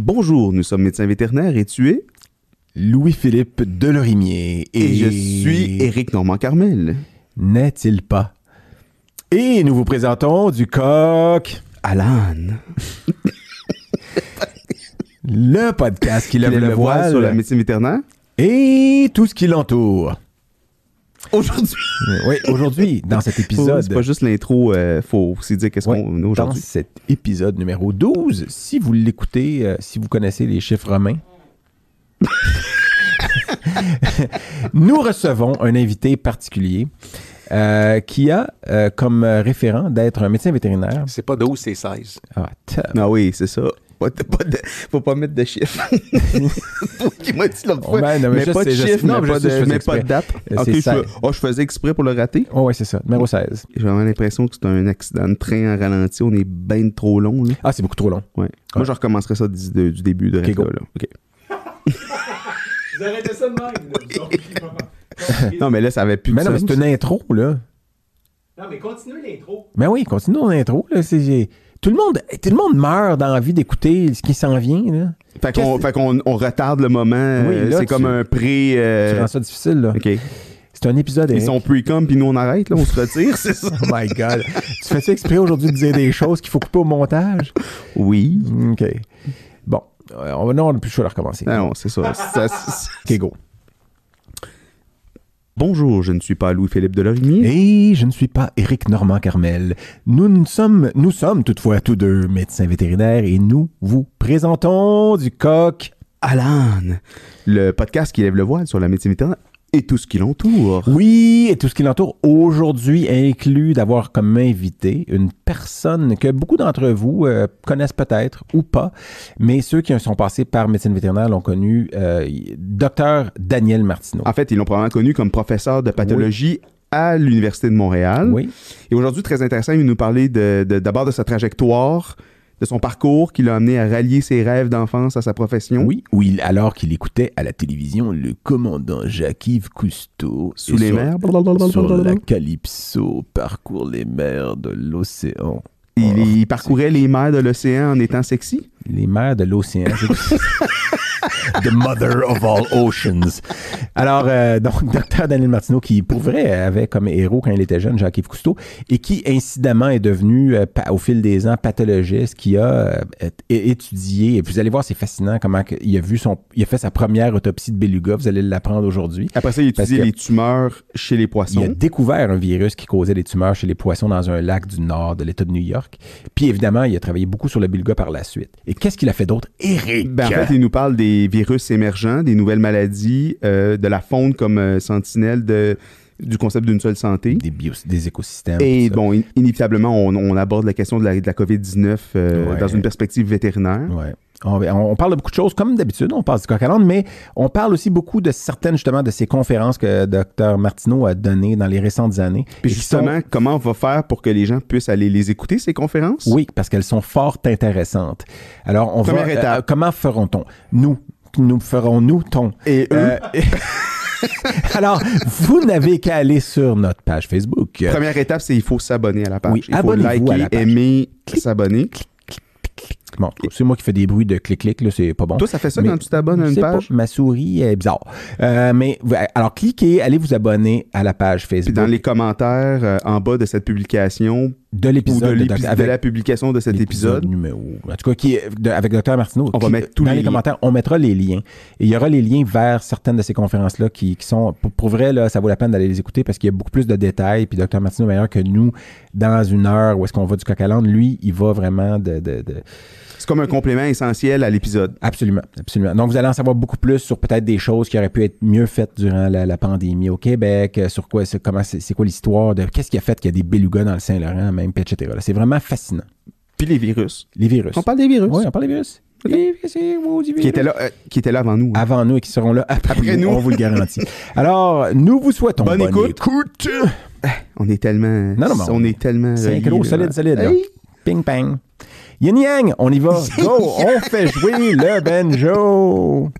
Bonjour, nous sommes médecins vétérinaires et tu es? Louis-Philippe Delorimier. Et, je suis Éric Normand-Carmel. N'est-il pas? Et nous vous présentons du coq Alan. le podcast qui lève le, le voile sur la médecine vétérinaire. et tout ce qui l'entoure. Aujourd'hui. Oui, aujourd'hui, dans cet épisode. C'est pas juste l'intro, euh, faut aussi dire qu'est-ce Ouais, qu'on a dans aujourd'hui. cet épisode numéro 12, si vous l'écoutez, euh, si vous connaissez les chiffres romains, nous recevons un invité particulier euh, qui a euh, comme référent d'être un médecin vétérinaire. C'est pas 12, c'est 16. Ah, Ah oui, c'est ça. Pas de- pas de- faut pas mettre de chiffres. Qui m'a dit l'autre fois. Non, mais mais pas de chiffres, Non, mais je pas de, mais pas de date. Ok, je, fais- oh, je faisais exprès pour le rater? Oh, ouais, c'est ça. Numéro 16. J'ai vraiment l'impression que c'est un accident de train en ralenti. On est bien trop long. Là. Ah, c'est beaucoup trop long. Ouais. Moi, je recommencerai ça du, de- du début de Ok, reste go. là. OK. Vous arrêtez ça de même. Non, mais là, ça avait plus Mais de non, mais c'est une intro, là. Non, mais continuez l'intro. Mais oui, continuons l'intro. Là. C'est- Tout, le monde, tout le monde meurt d'envie d'écouter ce qui s'en vient. Là. Fait qu'on, fait qu'on on retarde le moment. Oui, euh, là, c'est tu- comme un pré. euh, Tu rends ça difficile. Là. OK. C'est un épisode. Ils Eric. sont pre-com, puis nous, on arrête, là, on se retire, c'est ça? Oh my God. tu fais-tu exprès aujourd'hui de dire des choses qu'il faut couper au montage? Oui. OK. Bon. Euh, non, on n'a plus le choix de recommencer. Non, c'est ça. Ça, c'est- OK, go. Bonjour, je ne suis pas Louis-Philippe Delorimier. Et je ne suis pas Éric Normand Carmel. Nous, nous sommes, nous sommes toutefois tous deux médecins vétérinaires et nous vous présentons du coq. Alan, le podcast qui lève le voile sur la médecine vétérinaire et tout ce qui l'entoure. Oui, et tout ce qui l'entoure aujourd'hui inclut d'avoir comme invité une personne que beaucoup d'entre vous euh, connaissent peut-être ou pas, mais ceux qui sont passés par médecine vétérinaire l'ont connu, euh, docteur Daniel Martineau. En fait, ils l'ont probablement connu comme professeur de pathologie à l'Université de Montréal. Oui, Et aujourd'hui, très intéressant, il va nous parler de- de- d'abord de, sa trajectoire, de son parcours qui l'a amené à rallier ses rêves d'enfance à sa profession? oui, oui, alors qu'il écoutait à la télévision le commandant Jacques-Yves Cousteau Sous les sur- mers. sur la Calypso parcourt les mers de l'océan. Il, Oh, il parcourait les mers de l'océan en étant sexy? Les mers de l'océan. The mother of all oceans. Alors, euh, donc, docteur Daniel Martineau, qui pour vrai avait comme héros quand il était jeune Jacques-Yves Cousteau, et qui incidemment est devenu, euh, au fil des ans, pathologiste, qui a euh, étudié, et vous allez voir, c'est fascinant comment il a vu son, il a fait sa première autopsie de beluga, vous allez l'apprendre aujourd'hui. Après ça, il a étudié les tumeurs chez les Il poissons. a découvert un virus qui causait des tumeurs chez les poissons dans un lac du nord de l'État de New York. Puis évidemment, il a travaillé beaucoup sur le beluga par la suite. Et qu'est-ce qu'il a fait d'autre? Eric! Ben, en fait, il nous parle des virus émergents, des nouvelles maladies, euh, de la faune comme euh, sentinelle de, du concept d'une seule santé. des, bios- des écosystèmes. Et bon, in- inévitablement, on, on aborde la question de la, de la COVID-19 euh, Ouais. dans une perspective vétérinaire. Ouais. On, on parle de beaucoup de choses, comme d'habitude, on parle du coq mais on parle aussi beaucoup de certaines, justement, de ces conférences que Dr Martineau a données dans les récentes années. Puis justement, sont- comment on va faire pour que les gens puissent aller les écouter, ces conférences? oui, parce qu'elles sont fort intéressantes. Alors, on Première va... étape. euh, comment ferons-on? Nous, nous ferons-nous ton... Et eux, Euh, Alors, vous n'avez qu'à aller sur notre page Facebook. première étape, c'est il faut s'abonner à la page. Oui, il faut à liker, la page. aimer, s'abonner. Bon, c'est moi qui fais des bruits de clic-clic, là, c'est pas bon. Toi, ça fait ça Mais quand tu t'abonnes à une pas, page? ma souris est bizarre. Euh, mais alors cliquez, allez vous abonner à la page Puis Facebook dans les commentaires euh, en bas de cette publication de l'épisode de, la publication de cet épisode, numéro. En tout cas, qui est de- avec Dr Martineau. On va mettre tous dans les liens. commentaires, on mettra les liens. Et il y aura les liens vers certaines de ces conférences-là qui, qui sont, pour, pour vrai, là, ça vaut la peine d'aller les écouter parce qu'il y a beaucoup plus de détails. Puis Dr Martineau meilleur que nous dans une heure où est-ce qu'on va du coq à l'âne. Lui, il va vraiment de, c'est comme un complément essentiel à l'épisode. Absolument, absolument. Donc, vous allez en savoir beaucoup plus sur peut-être des choses qui auraient pu être mieux faites durant la, la pandémie au Québec, euh, sur quoi, c'est, comment c'est, quoi l'histoire de qu'est-ce qui a fait qu'il y a des belugas dans le Saint-Laurent, même, etc. C'est vraiment fascinant. Puis les virus. Les virus. On parle des virus. Oui, on parle des virus. Maudits Qui étaient là, euh, qui étaient là avant nous. Avant nous et qui seront là après, Après nous, nous. on vous le garantit. Alors, nous vous souhaitons Bonne écoute. écoute. On est tellement. Non, non, mais on, est tellement. Synchro, solide, solide. Hey! Ping, pang. Yin Yang, on y va. Go, on fait jouer le banjo.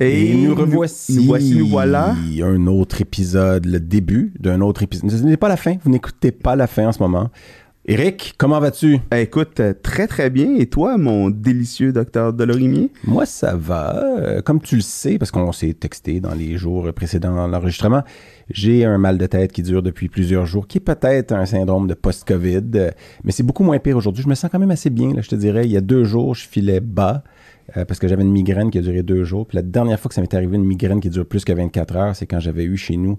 Et, nous revoici. Nous voici, nous voilà. Un autre épisode, le début d'un autre épisode. Ce n'est pas la fin. Vous n'écoutez pas la fin en ce moment. Eric, comment vas-tu? Eh, Écoute, euh, très très bien. Et toi, mon délicieux docteur Delorimier? Moi, ça va. Euh, Comme tu le sais, parce qu'on s'est texté dans les jours précédents l'enregistrement, j'ai un mal de tête qui dure depuis plusieurs jours, qui est peut-être un syndrome de post-COVID, euh, mais c'est beaucoup moins pire aujourd'hui. Je me sens quand même assez bien, là, je te dirais. Il y a deux jours, je filais bas. euh, parce que j'avais une migraine qui a duré deux jours. Puis la dernière fois que ça m'est arrivé, une migraine qui dure plus que 24 heures, c'est quand j'avais eu chez nous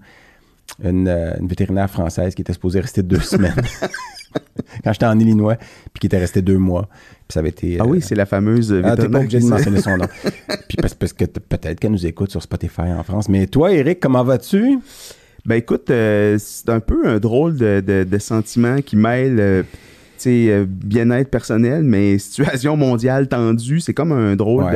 une, une vétérinaire française qui était supposée rester deux semaines. quand j'étais en Illinois, puis qui était restée deux mois. Puis ça avait été. Ah euh, oui, c'est la fameuse ah, t'es pas obligé de mentionner son nom. Puis parce, parce que peut-être qu'elle nous écoute sur Spotify en France. Mais toi, Eric, comment vas-tu? Ben écoute, euh, c'est un peu un drôle de, de, de sentiment qui mêle euh, sais, euh, bien-être personnel, mais situation mondiale tendue. C'est comme un drôle Ouais.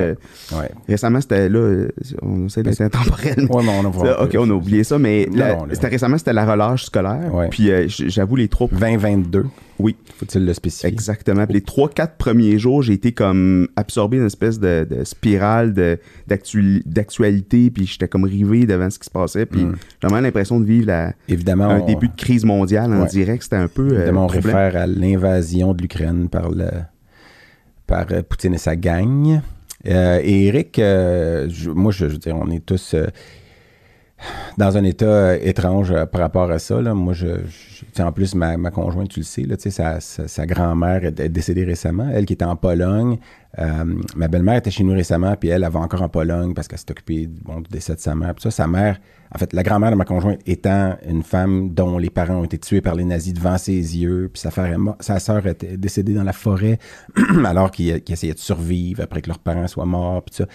de. Ouais. Récemment, c'était là, euh, on essaie d'être intemporel. mais- Ouais, mais on Ça, un ok, on a oublié ça, mais Non, la- non, là. c'était récemment, c'était la relâche scolaire. Puis euh, j'avoue, les trois 2022. Oui. Faut-il le spécifier? Exactement. Puis les trois, quatre premiers jours, j'ai été comme absorbé dans une espèce de, de spirale de- d'actualité, puis j'étais comme rivé devant ce qui se passait. Puis Mm. j'ai vraiment l'impression de vivre la- Évidemment, un on, début de crise mondiale en Ouais. direct. C'était un peu. euh, évidemment, on troublant. réfère à l'invasion de l'Ukraine par, le, par euh, Poutine et sa gang. Euh, et Eric, euh, je- moi, je, je veux dire, on est tous euh, dans un état euh, étrange euh, par rapport à ça. Là. Moi, je, en plus, ma, ma conjointe, tu le sais, là, sa, sa, grand-mère est, décédée récemment. Elle qui était en Pologne. Euh, ma belle-mère était chez nous récemment, puis elle, elle va encore en Pologne parce qu'elle s'est occupée du décès de sa mère. Puis ça, sa mère, en fait, la grand-mère de ma conjointe étant une femme dont les parents ont été tués par les nazis devant ses yeux, puis sa, sa sœur était décédée dans la forêt alors qu'ils qu'ils essayaient de survivre après que leurs parents soient morts, puis ça.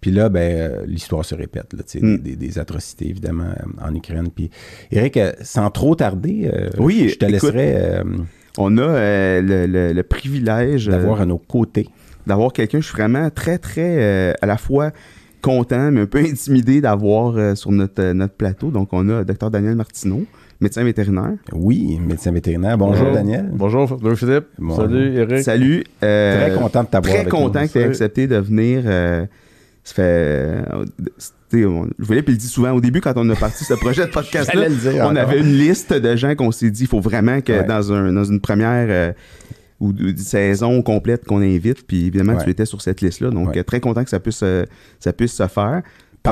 Puis là, ben, euh, l'histoire se répète, là, tu sais, Mm. des, atrocités, évidemment, euh, en Ukraine. Puis, Eric, euh, sans trop tarder, euh, Oui, je te écoute, laisserai euh, On a euh, le, le- le privilège d'avoir à nos côtés. d'avoir quelqu'un. Je suis vraiment très, très euh, à la fois content, mais un peu intimidé d'avoir euh, sur notre, euh, notre plateau. Donc, on a Dr Daniel Martineau, médecin vétérinaire. Oui, médecin vétérinaire. Bonjour, Bonjour. Daniel. Bonjour, Louis-Philippe. Bon. Salut, Eric. Salut. euh, Très content de t'avoir Très avec content nous. que tu aies accepté de venir. euh, ça fait. euh, on- Philippe, il le dit souvent au début quand on a parti ce projet de le dire On avait une liste de gens qu'on s'est dit il faut vraiment que Ouais. dans, un, dans une première euh, ou une saison complète qu'on invite. Puis évidemment, Ouais. tu étais sur cette liste-là. Donc, Ouais. euh, très content que ça puisse, euh, ça puisse se faire.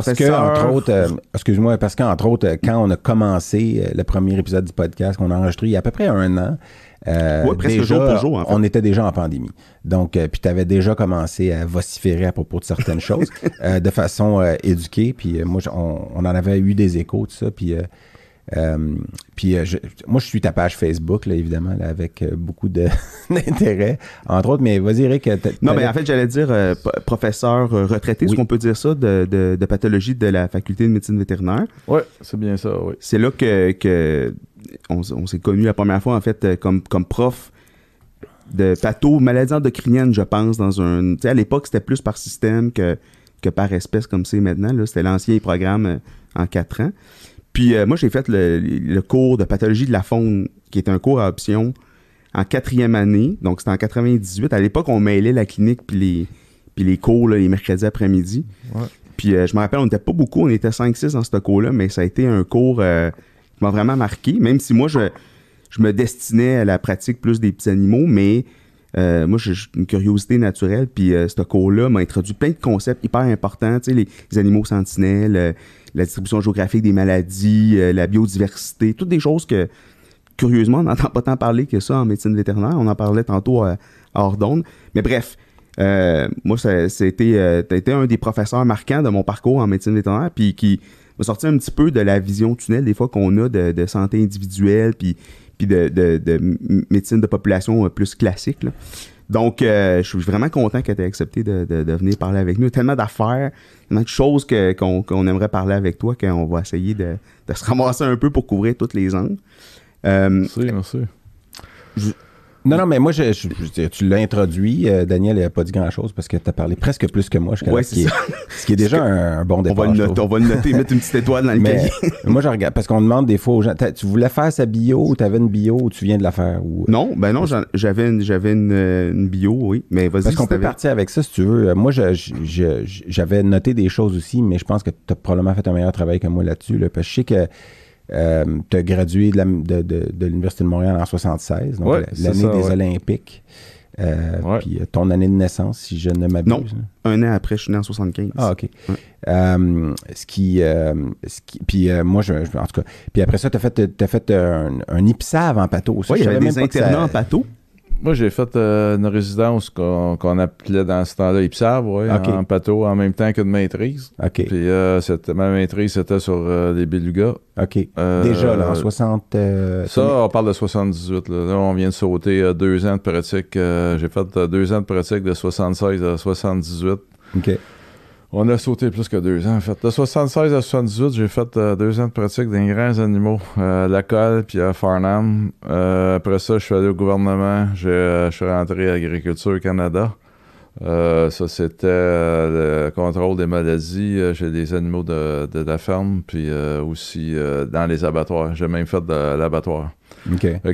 Parce que, entre autres, euh, excuse-moi, parce qu'entre autres, euh, quand on a commencé euh, le premier épisode du podcast qu'on a enregistré il y a à peu près un an, euh, Ouais, presque déjà, jour pour jour, en fait. on était déjà en pandémie. Donc, euh, puis tu avais déjà commencé à vociférer à propos de certaines choses euh, de façon euh, éduquée. Puis euh, moi, on, on en avait eu des échos, tout ça. Puis, euh, puis euh, je- moi, je suis ta page Facebook, là, évidemment, là, avec euh, beaucoup d'intérêt, entre autres. Mais vas-y, Eric. Non, mais en fait, j'allais dire euh, professeur retraité, est-ce Oui. qu'on peut dire ça, de, de- de pathologie de la faculté de médecine vétérinaire? Ouais, c'est bien ça, oui. C'est là que, que on, s'est connus la première fois, en fait, comme, comme prof de patho, maladie endocrinienne, je pense, dans un... Tu sais, à l'époque, c'était plus par système que, que par espèce, comme c'est maintenant. C'était l'ancien programme en quatre ans. Puis euh, moi, j'ai fait le, le cours de pathologie de la faune, qui est un cours à option en quatrième année. Donc, c'était en 98. À l'époque, on mêlait la clinique puis les, puis les cours là, les mercredis après-midi. Ouais. Puis euh, je me rappelle, on n'était pas beaucoup, on était 5-6 dans ce cours-là, mais ça a été un cours euh, qui m'a vraiment marqué, même si moi, je, je me destinais à la pratique plus des petits animaux, mais euh, moi, j'ai une curiosité naturelle, puis ce cours-là m'a introduit plein de concepts hyper importants, tu sais, les, les animaux sentinelles, la distribution géographique des maladies, euh, la biodiversité, toutes des choses que, curieusement, on n'entend pas tant parler que ça en médecine vétérinaire. On en parlait tantôt à, à d'onde. Mais bref, euh, moi, c'était, euh, été un des professeurs marquants de mon parcours en médecine vétérinaire, puis qui m'a sorti un petit peu de la vision tunnel des fois qu'on a de, de santé individuelle, puis, puis de, de- de médecine de population euh, plus classique. là. Donc, euh, je suis vraiment content que tu aies accepté de, de- de venir parler avec nous. Tellement d'affaires, tellement de choses que- qu'on, qu'on aimerait parler avec toi qu'on va essayer de, de se ramasser un peu pour couvrir toutes les angles. Euh, Merci, merci. Non, non, mais moi, je, je- je tu l'as introduit. euh, Daniel n'a pas dit grand-chose parce que tu as parlé presque plus que moi. ce, qui c'est est, ce qui est déjà un, un bon On départ. va, le noter, on va le noter, mettre une petite étoile dans le Mais cahier. moi, je regarde parce qu'on demande des fois aux gens tu voulais faire sa bio ou tu avais une bio ou tu viens de la faire ou... Non, ben non, j'avais une, j'avais une, euh, une bio, oui. Mais vas-y, Parce qu'on peut partir avec ça si tu veux. Euh, Moi, j'avais noté des choses aussi, mais je pense que tu as probablement fait un meilleur travail que moi là-dessus. là, parce que je sais que tu as gradué de, la- de- de- de l'Université de Montréal en 76, donc Ouais, l'année ça, des ouais. Olympiques. Euh, Ouais. Puis euh, ton année de naissance, si je ne m'abuse. Non. là. Un an après, je suis né en 75. Ah, OK. Euh, ce qui. euh, ce qui puis euh, moi, je, je- en tout cas. Puis après ça, tu as fait, t'as fait un, un IPSAV en pateau. Ça, Oui, savais des internats en bateau. Moi, j'ai fait euh, une résidence qu'on appelait dans ce temps-là IPSAB, ouais, en bateau, en même temps qu'une maîtrise. OK. Puis euh, ma maîtrise, c'était sur euh, les belugas. OK. Euh, Déjà, là, en 60. euh, Ça, on parle de 78. Là, Là, on vient de sauter deux ans de pratique. j'ai fait deux ans de pratique de 76 à 78. OK. On a sauté plus que deux ans, en fait. De 76 à 78, j'ai fait euh, deux ans de pratique des grands animaux. Euh, la colle, puis à Farnham. Euh, après ça, je suis allé au gouvernement. Je suis rentré à Agriculture Canada. Ça, c'était le contrôle des maladies chez les animaux de, la ferme, puis aussi dans les abattoirs. J'ai même fait de l'abattoir.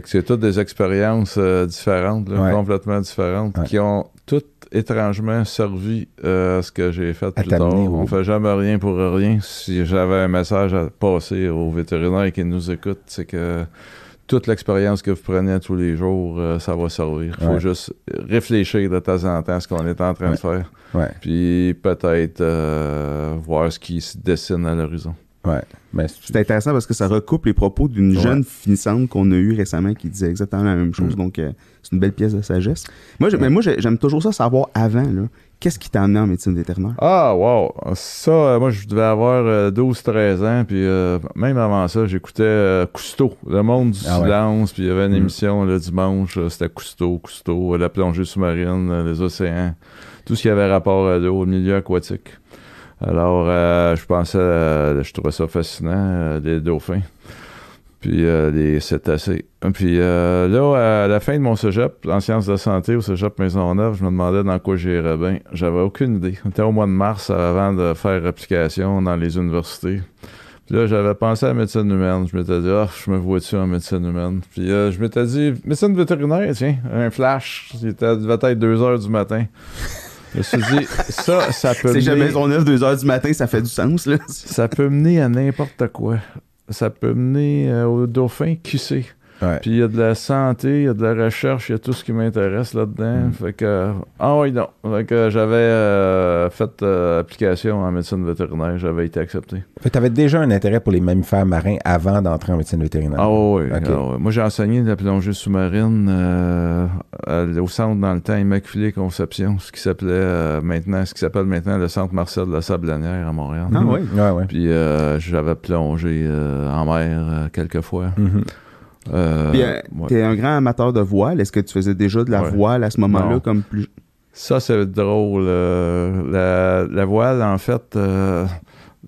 C'est toutes des expériences euh, différentes, là, Ouais. complètement différentes, Ouais. qui ont toutes étrangement servi euh, à ce que j'ai fait plus tard. au- On fait jamais rien pour rien. Si j'avais un message à passer aux vétérinaires qui nous écoutent, c'est que toute l'expérience que vous prenez tous les jours, euh, ça va servir. Il faut Ouais. juste réfléchir de temps en temps à ce qu'on est en train Ouais. de faire. Ouais. Puis peut-être euh, voir ce qui se dessine à l'horizon. Ouais. Mais C'est intéressant parce que ça recoupe les propos d'une Ouais. jeune finissante qu'on a eue récemment qui disait exactement la même chose. Mm. Donc, euh, c'est une belle pièce de sagesse. Moi, mais moi j'ai- j'aime toujours ça savoir avant. là. Qu'est-ce qui t'a amené en médecine vétérinaire? Ah, wow! Ça, euh, moi, je devais avoir euh, 12-13 ans, puis euh, même avant ça, j'écoutais euh, Cousteau, Le Monde du Ah silence, puis il y avait une Mm. émission le dimanche, euh, c'était Cousteau, Cousteau, euh, la plongée sous-marine, euh, les océans, tout ce qui avait rapport à l'eau, au milieu aquatique. Alors, euh, je pensais, euh, je trouvais ça fascinant, euh, les dauphins, puis euh, les cétacés. Puis euh, là, à la fin de mon cégep, en sciences de santé au cégep Maisonneuve, je me demandais dans quoi j'irais bien. J'avais aucune idée. On était au mois de mars avant de faire application dans les universités. Puis là, j'avais pensé à la médecine humaine. Je m'étais dit, ah, je me vois-tu en médecine humaine? Puis euh, je m'étais dit, médecine vétérinaire, tiens, un flash. C'était devait être 2 heures du matin. Je me suis dit, ça, ça peut C'est jamais mener- 9 2 heures du matin, ça fait du sens. Là. ça peut mener à n'importe quoi. Ça peut mener euh, au dauphin, qui sait? Ouais. Puis il y a de la santé, il y a de la recherche, il y a tout ce qui m'intéresse là-dedans. Mm. Fait que, ah oui, non. Fait que j'avais euh, fait euh, application en médecine vétérinaire, j'avais été accepté. Fait que t'avais déjà un intérêt pour les mammifères marins avant d'entrer en médecine vétérinaire? Ah oui, Ok. ah. Moi, j'ai enseigné de la plongée sous-marine euh, au centre dans le temps Immaculée Conception, ce qui s'appelait euh, maintenant, ce qui s'appelle maintenant le centre Marcel de la Sablonnière à Montréal. Ah oui. Ouais, ouais. Puis euh, j'avais plongé euh, en mer euh, quelques fois. Euh, Puis, euh, ouais. T'es un grand amateur de voile. Est-ce que tu faisais déjà de la Ouais. voile à ce moment-là comme plus. Ça, c'est drôle. euh, la, la voile, en fait, euh,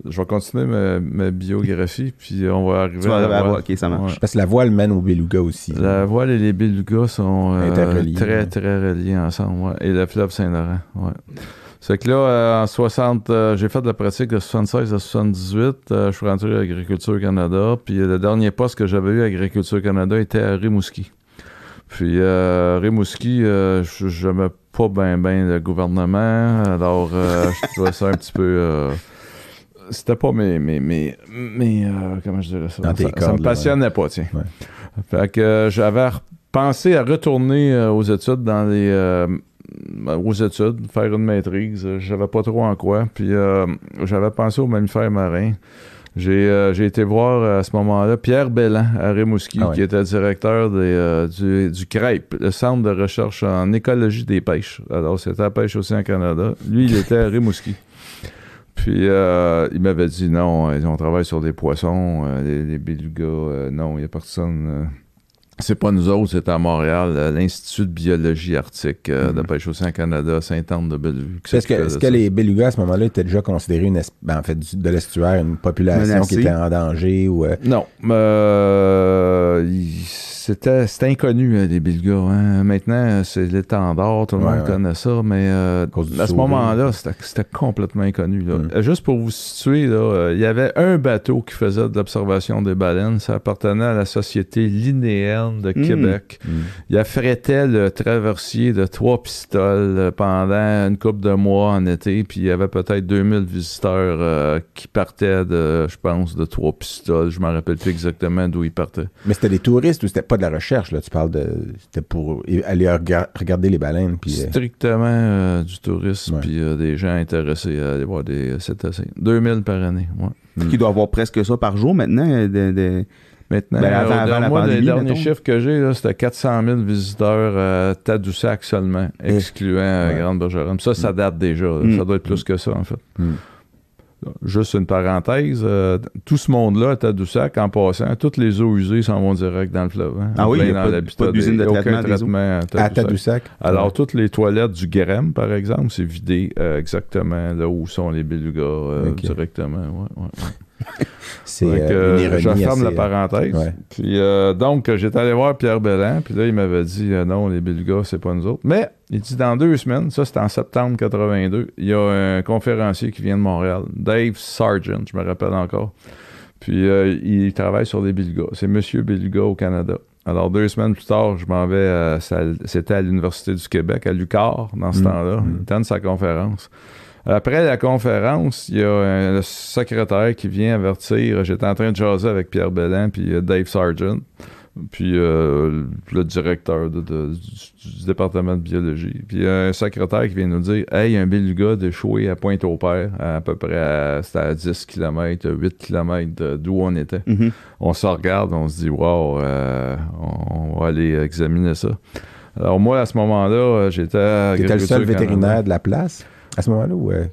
je vais continuer ma, ma biographie, puis on va arriver Tu vas à la à voile. ça marche. Ouais. Parce que la voile mène au beluga aussi. La voile et les belugas sont euh, très, très reliés ensemble. ouais. Et le fleuve Saint-Laurent, ouais. C'est que là, euh, en 60, euh, j'ai fait de la pratique de 76 à 78. euh, je suis rentré à Agriculture Canada. Puis le dernier poste que j'avais eu à Agriculture Canada était à Rimouski. Puis euh, Rimouski, je n'aimais pas bien ben le gouvernement. Alors, je trouvais ça un petit peu... c'était pas mes... mes, mes, mes, euh, comment je dirais ça? Dans tes ça, ça cordes, me là, passionnait pas, tiens. Ouais. Fait que euh, j'avais pensé à retourner euh, aux études dans les... aux études, faire une maîtrise. Euh, J'avais pas trop en quoi. Puis euh, j'avais pensé aux mammifères marins. J'ai euh, j'ai été voir euh, à ce moment-là Pierre Bellan à Rimouski, Ah ouais. qui était directeur des, euh, du, du CREP, le Centre de recherche en écologie des pêches. Alors, c'était la pêche aussi en Canada. Lui, il était à Rimouski. Puis, euh, il m'avait dit non, on travaille sur des poissons, les, les belugas, non, il n'y a personne. C'est pas nous autres, c'est à Montréal, euh, l'Institut de biologie arctique euh, Mhm. de pêche océan Canada, Sainte-Anne-de-Bellevue. Est-ce que, les belugas à ce moment-là étaient déjà considérés une ben, en fait, du- de l'estuaire une population Menacée. qui était en danger ou euh, Non. euh, c'était, inconnu, les Bilgas. hein. Maintenant, c'est l'étendard, tout le Ouais, monde ouais. connaît ça, mais à ce moment-là, c'était, complètement inconnu. là. Mm. Juste pour vous situer, il y avait un bateau qui faisait de l'observation des baleines. Ça appartenait à la Société de Mm. Québec. Mm. Il affrétait le traversier de trois pistoles euh, pendant une couple de mois en été, puis il y avait peut-être 2000 visiteurs euh, qui partaient de, je pense, de trois pistoles. Je me rappelle plus exactement d'où ils partaient. Mais c'était des touristes ou c'était pas de la recherche, là? Tu parles de. C'était pour aller rega- regarder les baleines. Puis, euh, Strictement euh, du tourisme, puis euh, des gens intéressés à aller voir des cétacés. 2000 par année, ouais. Qui doit avoir presque ça par jour maintenant. de- de- Maintenant, Ben, avant- euh, avant la moi, pandémie, les derniers mettons. chiffres que j'ai, c'était 400 000 visiteurs à Tadoussac seulement, Eh. excluant euh, Ouais. Grande-Bergeronne. Ça, ça date déjà. là. Mm. Ça doit être plus que ça, en fait. Mm. Juste une parenthèse, euh, tout ce monde-là à Tadoussac, en passant, toutes les eaux usées s'en vont direct dans le fleuve. hein. Ah oui, il y a pas d'usine de aucun traitement des eaux. traitement à à Tadoussac. Tadoussac. Alors, toutes les toilettes du Grem, par exemple, c'est vidé euh, exactement là où sont les belugas euh, directement. ouais, ouais. c'est que, euh, une euh, ironie. je ferme la parenthèse. ouais. Puis euh, donc, j'étais allé voir Pierre Bellan, puis là, il m'avait dit euh, non, les Belugas, c'est pas nous autres. Mais il dit dans deux semaines, ça c'était en septembre 82, il y a un conférencier qui vient de Montréal, Dave Sargent, je me rappelle encore. Puis il travaille sur les Belugas. C'est Monsieur Beluga au Canada. Alors, deux semaines plus tard, je m'en vais, c'était à l'Université du Québec, à l'UQAR, dans ce Mm. temps-là. Mm. Il donne sa conférence. Après la conférence, il y a un le secrétaire qui vient avertir. J'étais en train de jaser avec Pierre Bellan puis euh, Dave Sargent, puis euh, le directeur de- de- du, du département de biologie. Puis il y a un secrétaire qui vient nous dire Hey, il y a un beluga d'échoué à Pointe-au-Père, à, peu près à, à 10 km, 8 km d'où on était. Mhm. On se regarde, on se dit Wow, euh, on, on va aller examiner ça. Alors, moi, à ce moment-là, euh, j'étais à. T'étais le seul vétérinaire de la place? À ce moment-là ou euh,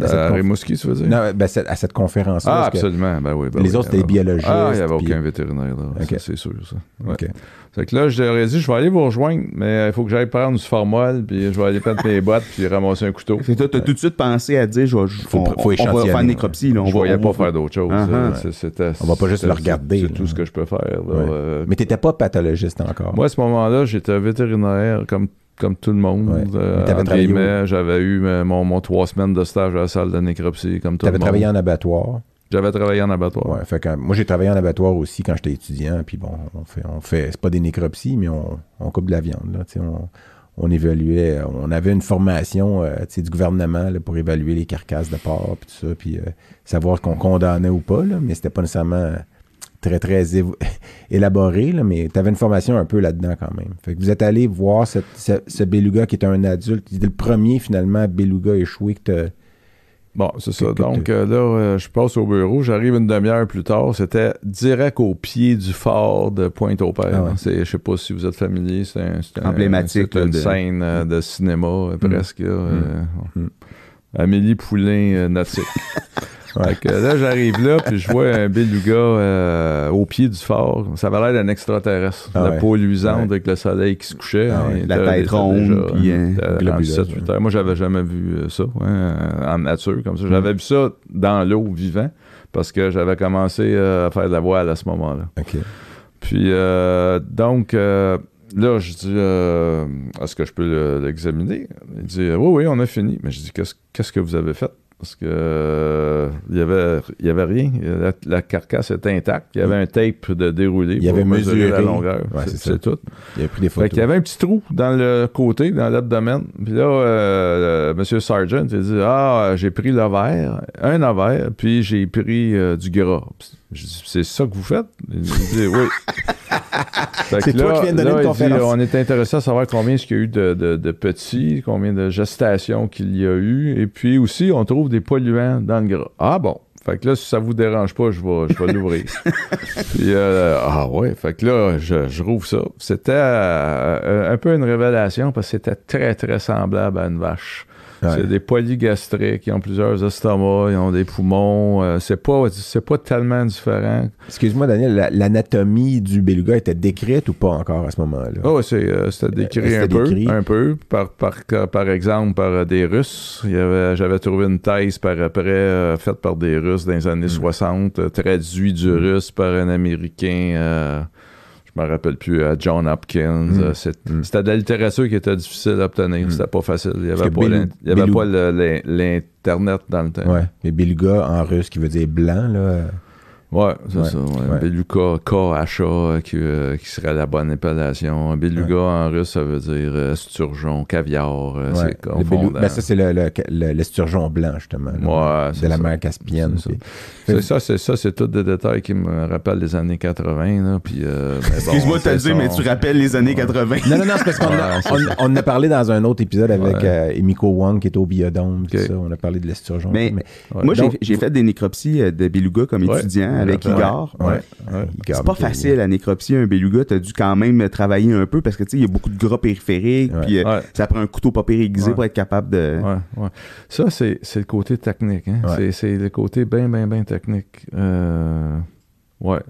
à conf- Rimouski, tu veux dire? Non, ben, à cette conférence-là. Ah, absolument. Ben oui, ben Les oui, autres, c'était des biologistes, Ah, il n'y avait puis- aucun vétérinaire, là. C'est sûr, ça. Ouais. Ok. Fait que là, je leur ai dit, je vais aller vous rejoindre, mais il faut que j'aille prendre du formol, puis je vais aller prendre mes boîtes, puis ramasser un couteau. Fait que toi, t'as tout de suite pensé à dire, je vais- je- Faut- on, faut on va faire une nécropsie. Là, on je va, voyais pas faire d'autre chose. Ah, Euh, ah. On va pas juste le regarder, C'est tout ce que je peux faire. là. Ouais. Euh, Mais t'étais pas pathologiste encore. Moi, à ce moment-là, j'étais vétérinaire comme, comme tout le monde. Ouais. Euh, t'avais J'avais eu mon, mon trois semaines de stage à la salle de nécropsie comme tout le T'avais monde. travaillé en abattoir? J'avais travaillé en abattoir. Ouais, fait que, moi, j'ai travaillé en abattoir aussi quand j'étais étudiant. Puis bon, on fait, on fait c'est pas des nécropsies, mais on, on coupe de la viande. Là, on, on évaluait, on avait une formation euh, du gouvernement là, pour évaluer les carcasses de porc, puis tout ça, puis euh, savoir qu'on condamnait ou pas, là, mais c'était pas nécessairement très, très élaboré, là, mais tu avais une formation un peu là-dedans quand même. Fait que vous êtes allé voir cette- ce, ce beluga qui était un adulte. C'était le premier, finalement, beluga échoué que t'as- Bon, c'est ça. Que- que Donc euh, là, euh, je passe au bureau. J'arrive une demi-heure plus tard. C'était direct au pied du fort de Pointe-au-Père. Ah ouais. Je sais pas si vous êtes familier. C'est, un, Emblématique, une de- scène euh, de cinéma euh, presque. euh, Mm. Amélie Poulain euh, nautique. Fait que là, j'arrive là, puis je vois un beluga euh, au pied du fort. Ça avait l'air d'un extraterrestre. Ah la peau luisante Ouais. avec le soleil qui se couchait. Ah hein, ouais. La tête ronde, puis, était rendu globuleuse, 7, 8 ouais. heures. Moi, j'avais jamais vu euh, ça hein, en nature comme ça. J'avais vu ça dans l'eau vivant parce que j'avais commencé euh, à faire de la voile à ce moment-là. Puis euh, donc là, je dis euh, est-ce que je peux le- l'examiner? Il dit oui, oui, on a fini. Mais je dis qu'est-ce qu'est-ce que vous avez fait? Parce que euh, il y avait il y avait rien. La, la carcasse était intacte. Il y avait un tape de déroulé Il pour avait mesurer la mesuré. longueur. Ouais, c'est tout. Il avait pris des Fait photos. qu'il y avait un petit trou dans le côté, dans l'abdomen. Puis là, euh, M. Sargent, il dit Ah, j'ai pris l'ovaire, un ovaire, puis j'ai pris euh, du gras. Puis Je dis C'est ça que vous faites? Il dit Oui. Fait que C'est toi qui viens de donner là, une il dit, conférence. on est intéressé à savoir combien est-ce qu'il y a eu de, de- de petits, combien de gestations qu'il y a eu. Et puis aussi, on trouve des polluants dans le gras. Ah bon. Fait que là, si ça vous dérange pas, je vais, je vais l'ouvrir. Puis, euh, ah ouais, fait que là, je, je rouvre ça. C'était euh, un peu une révélation parce que c'était très, très semblable à une vache. Ouais. C'est des polygastriques, ils ont plusieurs estomacs, ils ont des poumons. euh, c'est pas, c'est pas tellement différent. Excuse-moi, Daniel, la- l'anatomie du beluga était décrite ou pas encore à ce moment-là? Oh, c'est, euh, c'était décrit c'était un peu, décrit. un peu, par, par, par exemple par euh, des Russes. Il y avait, j'avais trouvé une thèse par après euh, faite par des Russes dans les années Mm. 60, euh, traduit du russe par un Américain. Euh, je me rappelle plus, euh, John Hopkins. Mm. Euh. C'était de la littérature qui était difficile à obtenir. Mm. C'était pas facile. Il n'y avait, pas, il y avait pas l'Internet dans le temps. Ouais. Mais beluga en russe qui veut dire blanc, là. Ouais, c'est Ouais, ça. ouais. ouais. Beluga, KHA, euh, qui, euh, qui serait la bonne appellation. Beluga en russe, ça veut dire euh, sturgeon, caviar. euh, Ouais. C'est confondant. ben, ça, c'est le, le, blanc, justement. là, Ouais, de c'est la ça. mer Caspienne. C'est ça. puis- C'est ça, c'est ça, c'est tous des détails qui me rappellent les années 80. Là, puis, euh, mais bon, Excuse-moi de te le dire, mais tu rappelles les années 80. Non, non, non, c'est parce qu'on a, on, on en a parlé dans un autre épisode avec Ouais. euh, Emiko Wong qui est au biodôme, tout Ok. ça. On a parlé de l'esturgeon. Mais- Ouais. Moi, j'ai- Donc, j'ai fait des nécropsies de beluga comme étudiant. Avec. Igor. Ouais. Ouais. Il C'est pas facile la nécropsie, un beluga. T'as dû quand même travailler un peu parce que tu sais, il y a beaucoup de gras périphériques. Puis euh, ça prend un couteau pas aiguisé pour être capable de. Ça, c'est, le côté technique. Hein? C'est le côté bien, bien, bien technique. Euh, ouais.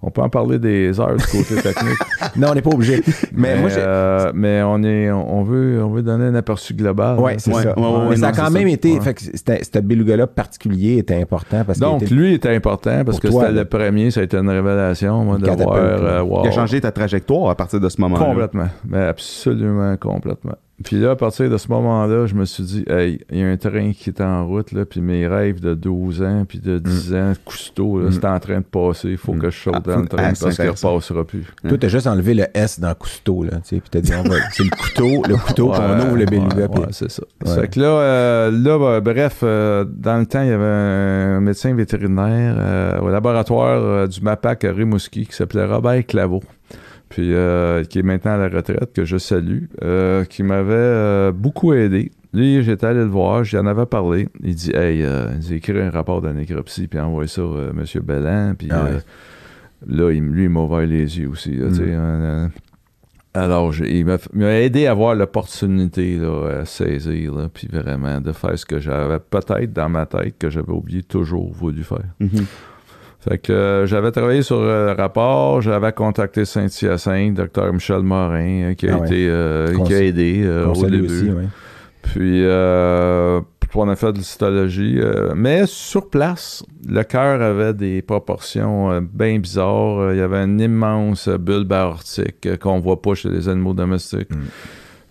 On peut en parler des heures du côté technique. Non, on n'est pas obligé. Mais, mais, moi, j'ai. euh, mais on, est, on, veut, on veut donner un aperçu global. Ouais, hein. c'est Ouais, ça. ouais, ouais, Mais ça a quand même ça. été. Ouais. Fait que c'était- ce beluga-là particulier était important parce Donc, était. lui était important parce Pour que toi, c'était là. le premier, ça a été une révélation, moi, de voir. euh, wow. Qui a changé ta trajectoire à partir de ce moment-là. Complètement. Mais absolument complètement. Puis là, à partir de ce moment-là, je me suis dit, hey, il y a un train qui est en route, là, puis mes rêves de 12 ans, puis de 10 ans, Cousteau, là, Mm. c'est en train de passer, il faut Mm. que je saute Ah, dans le train ah, c'est parce qu'il intéressant. repassera plus. Toi, t'as juste enlevé le S dans cousteau, là. Tu sais, puis t'as dit, on va- c'est le couteau, le couteau, puis on Ouais, ouvre le beluga. ouais, puis- ouais, c'est ça. Fait que là, euh, là bah, bref, euh, dans le temps, il y avait un médecin vétérinaire euh, au laboratoire euh, du MAPAC à Rimouski qui s'appelait Robert Claveau. Puis euh, qui est maintenant à la retraite, que je salue, euh, qui m'avait euh, beaucoup aidé. Lui, j'étais allé le voir, j'y en avais parlé. Il dit Hey, euh, il dit, écris un rapport de nécropsie, puis envoie ça à M. Bellan. Puis Ah ouais. là, il, lui, il m'a ouvert les yeux aussi. là, Mm. alors, il m'a aidé à avoir l'opportunité à saisir, là, puis vraiment de faire ce que j'avais peut-être dans ma tête que j'avais oublié toujours voulu faire. Mhm. Fait que euh, j'avais travaillé sur euh, le rapport, j'avais contacté Saint-Hyacinthe, docteur Michel Morin, euh, qui a Ah ouais. été qui a aidé au début. aussi, ouais. Puis on a fait de l'histologie. mais sur place, le cœur avait des proportions bien bizarres. Il y avait une immense bulbe aortique qu'on voit pas chez les animaux domestiques. Mm.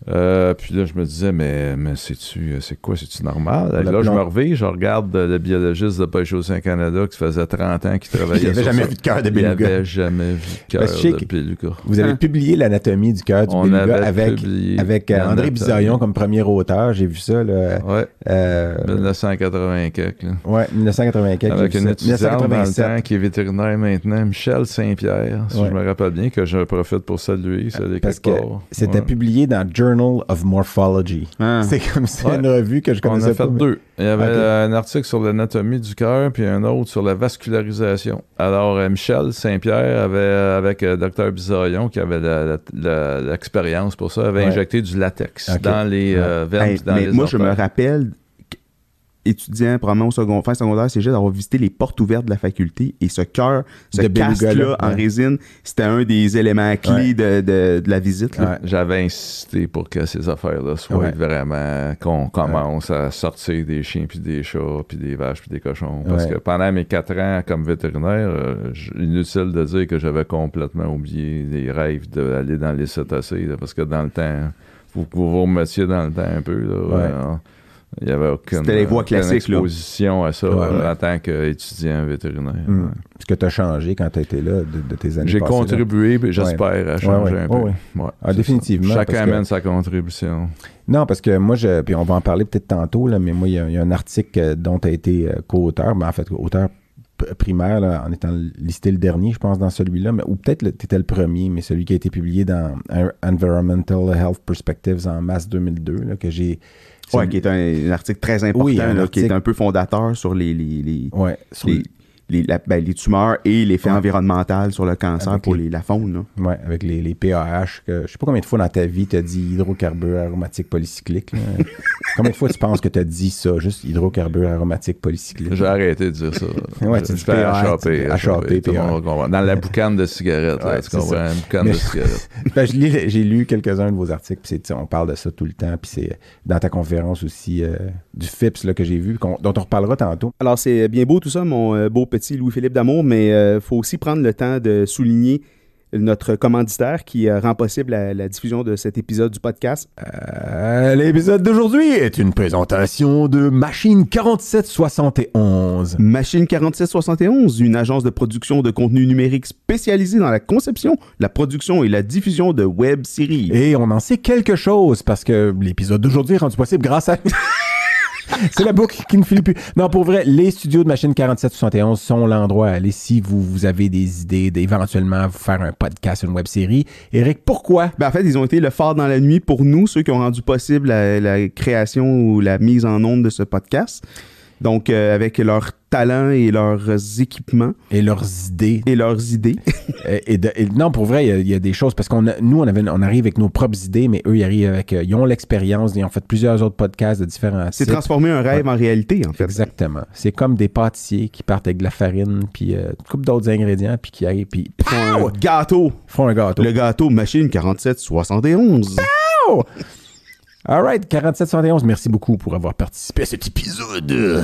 Euh, puis là, je me disais, mais, mais c'est-tu, c'est quoi, c'est-tu normal? Le là, je me reviens, je regarde euh, le biologiste de Pêche au Canada qui faisait 30 ans qu'il travaillait Il avait sur jamais ça. vu de cœur de Il beluga. avait jamais vu de cœur sais de beluga. Vous avez Hein? publié l'anatomie du cœur du On beluga avec, avec euh, André. Bizarion comme premier auteur. J'ai vu ça, là. Ouais, Euh, 1980 quelque, là. ouais, 1984. Avec une étudiante dans le 1987. temps qui est vétérinaire maintenant, Michel Saint-Pierre, si Ouais. je me rappelle bien, que je profite pour saluer. Parce que c'était Ouais. publié dans Journal of Morphology. Ah. C'est comme ça, Ouais. une revue que je On connaissais a fait pas. mais- deux. Il y avait un article sur l'anatomie du cœur, puis un autre sur la vascularisation. Alors, euh, Michel Saint-Pierre avait, euh, avec euh, Dr Bizarion, qui avait l'expérience pour ça, avait Ouais. injecté du latex dans les euh, veines, Hey, dans mais les moi, je me rappelle, étudiant probablement au secondaire, fin secondaire, c'est juste d'avoir visité les portes ouvertes de la faculté et ce cœur, ce casque-là là, en résine, c'était un des éléments clés de, de- de la visite. Ouais. J'avais insisté pour que ces affaires-là soient vraiment qu'on commence à sortir des chiens puis des chats puis des vaches puis des cochons parce que pendant mes quatre ans comme vétérinaire, euh, inutile de dire que j'avais complètement oublié les rêves d'aller dans les cétacés là, parce que dans le temps, vous vous vous remettiez dans le temps un peu là. Il y avait aucune, C'était les voies classiques, là. exposition à ça Ouais, ouais. en tant qu'étudiant vétérinaire. Hmm. ouais. Ce que tu as changé quand tu étais là, de, de tes années J'ai passées, contribué, puis j'espère à changer un peu. Ah, définitivement, ça. Chacun que- amène sa contribution. Non, parce que moi, je, puis on va en parler peut-être tantôt, là, mais moi, il y, a- il y a un article dont tu as été euh, co-auteur, mais en fait, auteur primaire, là, en étant listé le dernier, je pense, dans celui-là, mais, ou peut-être tu étais le premier, mais celui qui a été publié dans En- Environmental Health Perspectives en mars 2002, là, que j'ai... Ouais, qui est un, un article très important, Oui, là, qui est un peu fondateur sur les, les, les, Ouais, sur les, les, la- ben, les tumeurs et l'effet Ouais. environnemental sur le cancer Avec pour les- les- la faune. Ouais, avec les, les PAH, que je sais pas combien de fois dans ta vie tu as dit hydrocarbures aromatiques polycycliques. combien de fois tu penses que tu as dit ça, juste hydrocarbures aromatiques polycycliques? J'ai arrêté de dire ça. Ouais, tu je dis PAH, HAP. Dans la boucane de cigarettes, là, Ouais, tu c'est comprends? ça. Une boucane Mais- de cigarettes. Ben, J'ai lu quelques-uns de vos articles, puis on parle de ça tout le temps, puis c'est dans ta conférence aussi euh, du FIPS là, que j'ai vu, dont on reparlera tantôt. Alors, c'est bien beau tout ça, mon euh, beau petit Louis-Philippe Damour, mais il faut aussi prendre le temps de souligner notre commanditaire qui euh, rend possible la, la diffusion de cet épisode du podcast. Euh, L'épisode d'aujourd'hui est une présentation de Machine 4771. Machine 4771, une agence de production de contenu numérique spécialisée dans la conception, la production et la diffusion de web séries. Et on en sait quelque chose parce que l'épisode d'aujourd'hui est rendu possible grâce à. C'est la boucle qui ne finit plus. Non, pour vrai, les studios de Machine 4771 sont l'endroit à aller si vous, vous avez des idées d'éventuellement faire un podcast, une web série. Eric, pourquoi? Ben, en fait, ils ont été le phare dans la nuit pour nous, ceux qui ont rendu possible la, création ou la mise en onde de ce podcast. Donc, euh, avec leurs talents et leurs équipements Et leurs idées. et leurs idées. Et, et de- et non, pour vrai, il y a- il y, a des choses parce qu'on nous, on, avait, on arrive avec nos propres idées, mais eux, ils arrivent avec. euh, ils ont l'expérience, ils ont fait plusieurs autres podcasts de différents C'est transformer un rêve en réalité, en fait. Exactement. C'est comme des pâtissiers qui partent avec de la farine, puis euh, une couple d'autres ingrédients, puis qui arrivent, puis font un gâteau. font un gâteau. Le gâteau Machine 4771. All right, 4771, merci beaucoup pour avoir participé à cet épisode.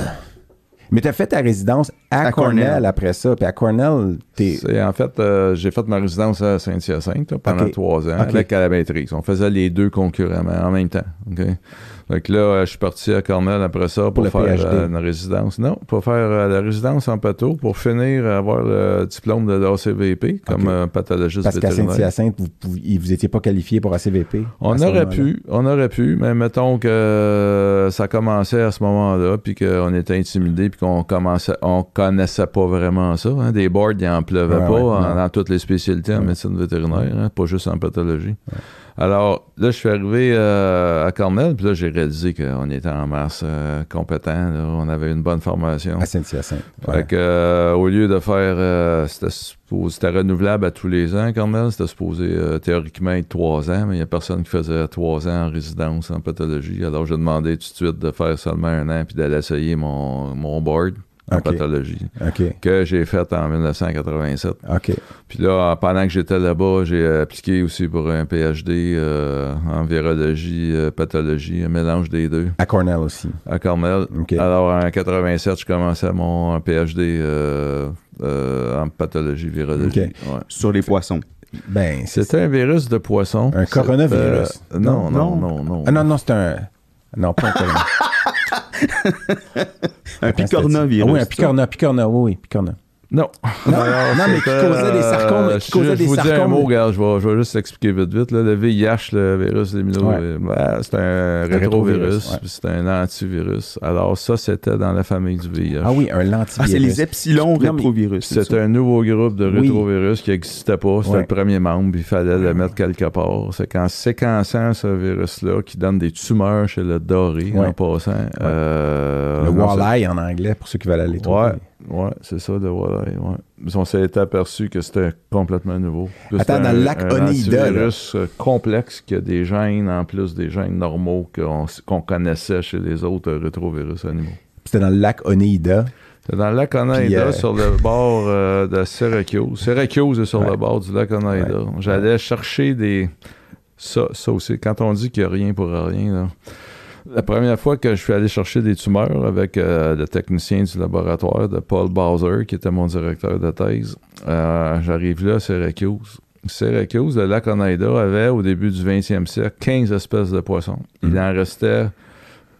Mais t'as fait ta résidence à, À Cornell, Cornell. après ça, puis à Cornell, t'es... En fait, euh, j'ai fait ma résidence à Saint-Hyacinthe pendant trois ans avec à la maîtrise. On faisait les deux concurremment en même temps. OK? Donc là, euh, je suis parti à Cornell après ça pour, faire euh, une résidence. Non, pour faire euh, la résidence en pato, pour finir, avoir le diplôme de l'ACVP comme Ok. euh, pathologiste Parce qu'à vétérinaire. Saint-Hyacinthe, vous, pouviez- vous étiez pas qualifié pour ACVP. On aurait pu, on aurait pu, mais mettons que ça commençait à ce moment-là, puis qu'on était intimidé, puis qu'on commençait, on connaissait pas vraiment ça. hein. Des boards, il en pleuvait Ouais, pas ouais, en- non. dans toutes les spécialités en médecine vétérinaire, hein, pas juste en pathologie. Alors là, je suis arrivé euh, à Cornell, puis là, j'ai réalisé qu'on était en masse euh, compétent, là. on avait une bonne formation. À Saint-Hyacinthe. Fait que, euh, au lieu de faire, c'était renouvelable à tous les ans, Cornell, c'était supposé théoriquement être trois ans, mais il n'y a personne qui faisait trois ans en résidence en pathologie. Alors, j'ai demandé tout de suite de faire seulement un an puis d'aller essayer mon, mon board en pathologie que j'ai fait en 1987. OK. Puis là, pendant que j'étais là-bas, j'ai appliqué aussi pour un PhD euh, en virologie, euh, pathologie, un mélange des deux À Cornell aussi. à Cornell. Alors, en 87, je commençais mon PhD euh, euh, en pathologie, virologie. Ouais. Sur les poissons. Ben, c'est... C'était un virus de poisson. Un coronavirus. euh, non, non, Non. non, non. Ah non, non, c'est un... Non, pas un corona. Un picornavirus. Ah oui, un picorna, picorna, oui, oui, picorna. Non. Non, non, mais qui causait des sarcomes, euh, qui causait je, des je vous dis un sarcomes. mot, regarde, je vais, je vais juste l'expliquer vite, vite. là. Le VIH, le virus immuno, Ouais. euh, ben, c'est un C'est un rétrovirus, ouais. c'est un antivirus. Alors ça, c'était dans la famille du VIH. Ah oui, un lentivirus. Ah, c'est les epsilon rétrovirus. c'est un nouveau groupe de Oui. rétrovirus qui n'existait pas. C'était Ouais. le premier membre. Il fallait le mettre quelque part. C'est qu'en séquençant ce virus-là, qui donne des tumeurs chez le doré, Ouais. en passant. euh, Le walleye en anglais, pour ceux qui veulent aller trouver. Ouais, c'est ça, le walleye. Ouais. Mais on s'est aperçu que c'était complètement nouveau. Attends, c'était dans un- le lac un Oneida, là. antivirus euh, complexe qui a des gènes, en plus des gènes normaux qu'on connaissait chez les autres euh, rétrovirus animaux. C'était dans le lac Oneida. C'est dans le lac Oneida, euh, sur le bord euh, de Syracuse. Syracuse est sur Ouais. le bord du lac Oneida. Ouais. J'allais chercher des... Ça, ça aussi, quand on dit qu'il n'y a rien pour rien, là. La première fois que je suis allé chercher des tumeurs avec euh, le technicien du laboratoire de Paul Bowser, qui était mon directeur de thèse, euh, j'arrive là à Syracuse. Syracuse, le lac Oneida avait, au début du 20e siècle, 15 espèces de poissons. Il Mhm. en restait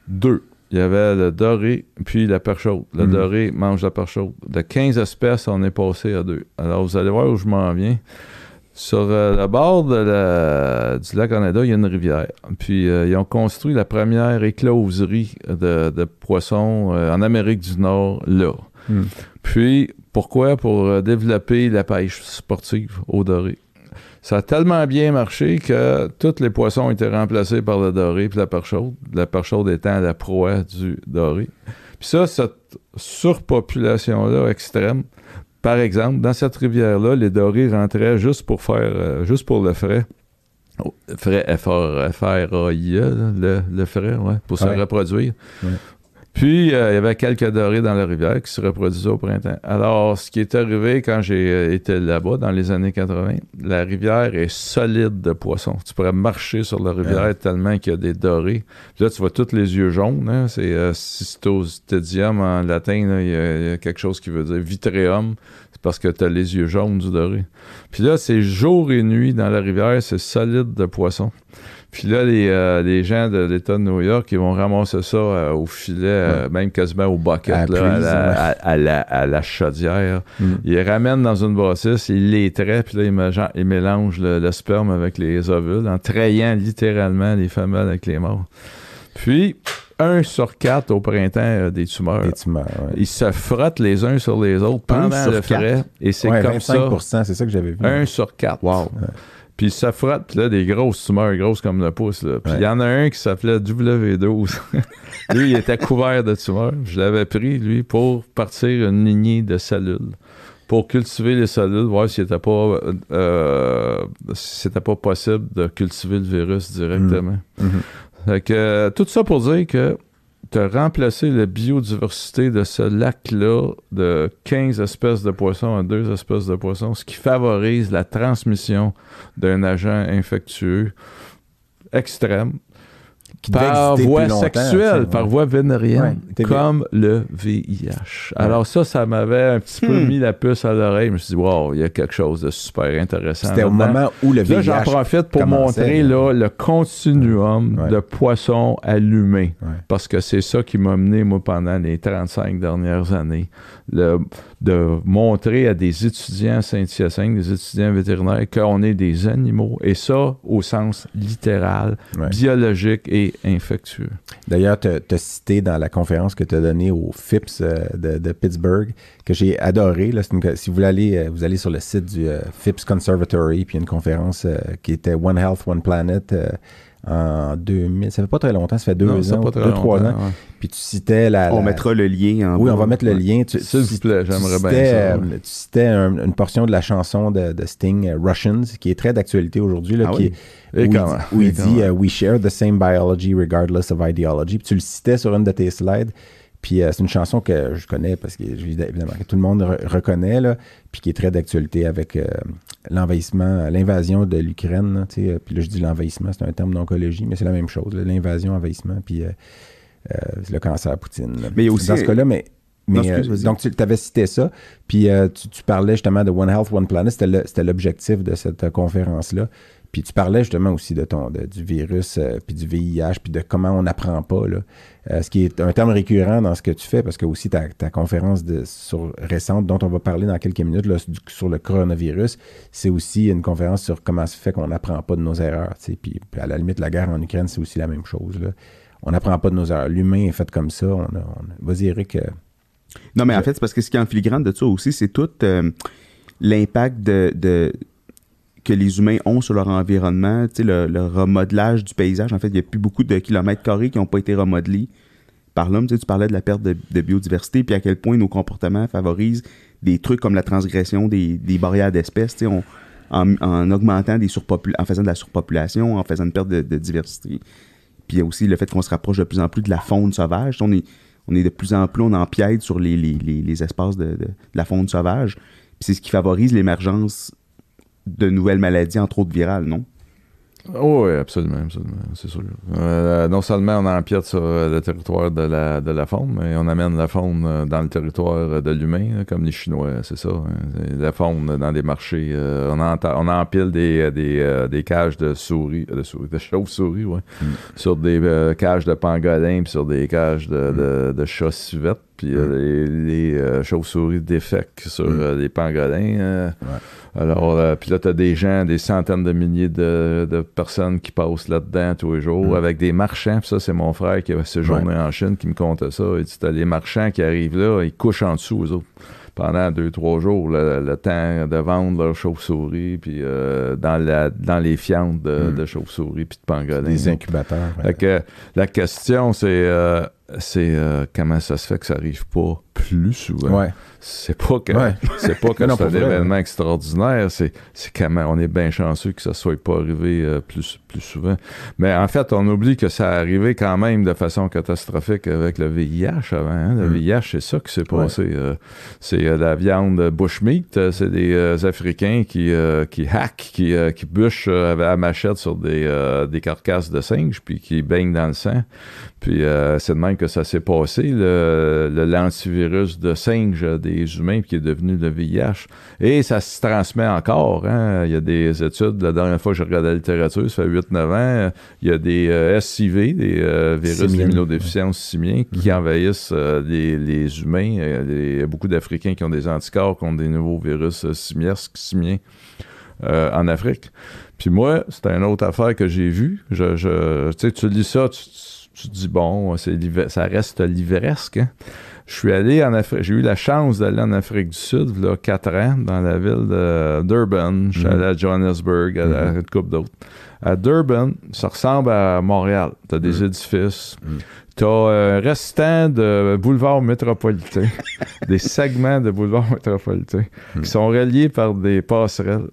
deux. Il y avait le doré puis la perche chaude. Le Mhm. doré mange la perche chaude. De 15 espèces, on est passé à deux. Alors, vous allez voir où je m'en viens. Sur euh, le bord de la- du lac Oneida, il y a une rivière. Puis, euh, ils ont construit la première écloserie de, de poissons euh, en Amérique du Nord, là. Hmm. Puis, pourquoi? Pour développer la pêche sportive au doré. Ça a tellement bien marché que tous les poissons ont été remplacés par le doré puis la perche chaude. La perche chaude étant la proie du doré. Puis ça, cette, cette surpopulation-là extrême, par exemple, dans cette rivière-là, les dorés rentraient juste pour faire, euh, juste pour le frais. Oh, Frais F-R- F-R-A-I-E, le, le frais, ouais, pour se reproduire. Ouais. Puis, euh, il y avait quelques dorés dans la rivière qui se reproduisaient au printemps. Alors, ce qui est arrivé quand j'ai euh, été là-bas, dans les années 80, la rivière est solide de poissons. Tu pourrais marcher sur la rivière tellement qu'il y a des dorés. Puis là, tu vois tous les yeux jaunes. hein. C'est euh, cystostedium en latin. là. Il y, a- il y a quelque chose qui veut dire vitreum. C'est parce que tu as les yeux jaunes du doré. Puis là, c'est jour et nuit dans la rivière. C'est solide de poissons. Puis là, les, euh, les gens de l'État de New York, ils vont ramasser ça euh, au filet, euh, même quasiment au bucket, À la là, à, prise, la, ouais. à- à la, à la chaudière. Mm. Ils les ramènent dans une bassisse, ils les traient, puis là, ils, mélan- ils mélangent le, le sperme avec les ovules, en trayant littéralement les femelles avec les morts. Puis, un sur quatre au printemps a des tumeurs. Des tumeurs. ouais. Ils se frottent les uns sur les autres pendant le frais, et c'est comme ça. 25%, c'est ça que j'avais vu. Un sur quatre. Wow. Puis ça frotte, puis là, des grosses tumeurs, grosses comme le pouce. Là. Puis il y en a un qui s'appelait W12. lui, il était couvert de tumeurs. Je l'avais pris, lui, pour partir une lignée de cellules. Pour cultiver les cellules, voir s'il n'était pas, euh, si c'était pas possible de cultiver le virus directement. Mhm. Fait que, euh, tout ça pour dire que tu as remplacé la biodiversité de ce lac-là de 15 espèces de poissons à 2 espèces de poissons, ce qui favorise la transmission d'un agent infectieux extrême Qui par voie sexuelle, par voie vénérienne, Ouais, comme le VIH. Alors ça, ça m'avait un petit peu Hmm. mis la puce à l'oreille. Je me suis dit, wow, il y a quelque chose de super intéressant. C'était au moment où le Là, VIH... j'en profite pour montrer là. là, le continuum Ouais. de poissons allumés. Parce que c'est ça qui m'a mené, moi, pendant les 35 dernières années. Le- de montrer à des étudiants Saint-Hyacinthe, des étudiants vétérinaires, qu'on est des animaux. Et ça, au sens littéral, Ouais. biologique et infectieux. D'ailleurs, tu as cité dans la conférence que tu as donnée au FIPS euh, de, de Pittsburgh, que j'ai adoré. Là, une- si vous voulez aller, euh, vous allez sur le site du euh, FIPS Conservatory, puis il y a une conférence euh, qui était One Health, One Planet euh, en 2000. Ça fait pas très longtemps, ça fait deux Non, ans, pas très deux, trois ans. ouais. Puis tu citais la... On mettra le lien en Oui, on va mettre le lien. Tu, S'il tu- vous plaît, j'aimerais bien citais, ça, euh, ouais. Tu citais un- une portion de la chanson de, de Sting, euh, Russians, qui est très d'actualité aujourd'hui, là, Ah qui oui? est- où, il, où dit euh, We share the same biology regardless of ideology. Puis tu le citais sur une de tes slides. Puis euh, c'est une chanson que je connais parce que évidemment que tout le monde re- reconnaît, là, puis qui est très d'actualité avec euh, l'envahissement, l'invasion de l'Ukraine. euh, Puis là, je dis l'envahissement, c'est un terme d'oncologie, mais c'est la même chose. L'invasion, envahissement, puis euh, le cancer à Poutine. là. Mais il y a aussi- Dans ce cas-là, mais. Non, euh, donc, tu avais cité ça, puis euh, tu, tu parlais justement de One Health, One Planet, c'était l'objectif de cette euh, conférence-là. Puis tu parlais justement aussi de ton, de- du virus, euh, puis du VIH, puis de comment on n'apprend pas. Là. Euh, ce qui est un terme récurrent dans ce que tu fais, parce que aussi ta, ta conférence de, sur, récente, dont on va parler dans quelques minutes, là, sur le coronavirus, c'est aussi une conférence sur comment se fait qu'on n'apprend pas de nos erreurs. Puis, puis à la limite, la guerre en Ukraine, c'est aussi la même chose. Là. On n'apprend pas de nos erreurs. L'humain est fait comme ça. On on Vas-y, Eric. euh, Non, mais en fait, c'est parce que ce qui est en filigrane de ça aussi, c'est tout l'impact de, de- que les humains ont sur leur environnement, le, le remodelage du paysage. En fait, il n'y a plus beaucoup de kilomètres carrés qui n'ont pas été remodelés par l'homme. Tu, parlais de la perte de, biodiversité, puis à quel point nos comportements favorisent des trucs comme la transgression des, barrières d'espèces, en, en augmentant des en faisant de la surpopulation, en faisant une perte de, diversité. Puis il y a aussi le fait qu'on se rapproche de plus en plus de la faune sauvage. On est, on est de plus en plus, on empiète sur les, espaces de, de- de la faune sauvage. Puis c'est ce qui favorise l'émergence de nouvelles maladies, entre autres virales, non? Oh, oui, absolument, absolument, c'est sûr. Euh, non seulement on empiète sur euh, le territoire de la, de la faune, mais on amène la faune euh, dans le territoire de l'humain, comme les Chinois, c'est ça. hein. La faune dans des marchés. euh, on, empile des, des, des cages de souris, de souris, de chauves-souris, ouais, sur des euh, cages de pangolins, puis sur des cages de, de, de chats puis euh, les, les, euh, chauves-souris défèquent sur Mm. euh, les pangolins. alors, puis là, tu as des gens, des centaines de milliers de, de personnes qui passent là-dedans tous les jours Mm. avec des marchands. Puis ça, c'est mon frère qui a séjourné en Chine qui me contait ça. Il dit, t'as les marchands qui arrivent là, ils couchent en dessous, aux autres. Pendant deux, trois jours, le, le temps de vendre leurs chauves-souris, puis euh, dans, la, dans les fientes de, Mm. de chauves-souris, puis de pangolins. des incubateurs. ouais. Fait que la question, c'est euh, c'est, euh, comment ça se fait que ça arrive pas? Plus souvent. Ouais. C'est pas que Ouais. c'est pas que c'est un événement extraordinaire, c'est comment on est bien chanceux que ça soit pas arrivé euh, plus plus souvent. Mais en fait, on oublie que ça arrivé quand même de façon catastrophique avec le VIH avant. hein. Le Mm. VIH, c'est ça qui s'est passé. euh, c'est euh, la viande bushmeat, c'est des Africains qui qui hackent, qui qui bûchent à machette sur des des carcasses de singes puis qui baignent dans le sang. Puis c'est de même que ça s'est passé, le, le l'antivirus de singe des humains qui est devenu le VIH. Et ça se transmet encore. Hein? Il y a des études, la dernière fois que j'ai regardé la littérature, ça fait 8-9 ans, il y a des euh, SIV, des euh, virus d'immunodéficience simiens, qui envahissent euh, les, les humains. Il y a beaucoup d'Africains qui ont des anticorps contre des nouveaux virus simiens en Afrique. Puis moi, c'était une autre affaire que j'ai vue. Je, je, tu lis ça, tu, tu- tu te dis, bon, c'est ça reste livresque. hein. Je suis allé en Afrique, j'ai eu la chance d'aller en Afrique du Sud, là, quatre ans, dans la ville de Durban. Je suis Mhm. allé à Johannesburg, à, à une couple d'autres. À Durban, ça ressemble à Montréal. T'as des édifices. Mhm. T'as un restant de boulevard métropolitain, des segments de boulevard métropolitain qui sont reliés par des passerelles.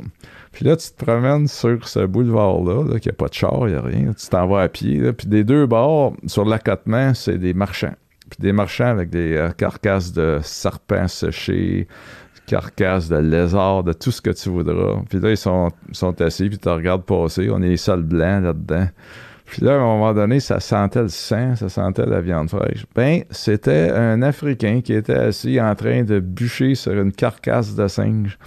Puis là, tu te promènes sur ce boulevard-là, là, qu'il n'y a pas de char, il n'y a rien. Tu t'en vas à pied. là. Puis des deux bords, sur l'accotement, c'est des marchands. Puis des marchands avec des euh, carcasses de serpents séchés, carcasses de lézards, de tout ce que tu voudras. Puis là, ils sont, assis, puis tu regardes passer. On est les seuls blancs là-dedans. Puis là, à un moment donné, ça sentait le sang, ça sentait la viande fraîche. Ben, c'était un Africain qui était assis en train de bûcher sur une carcasse de singe.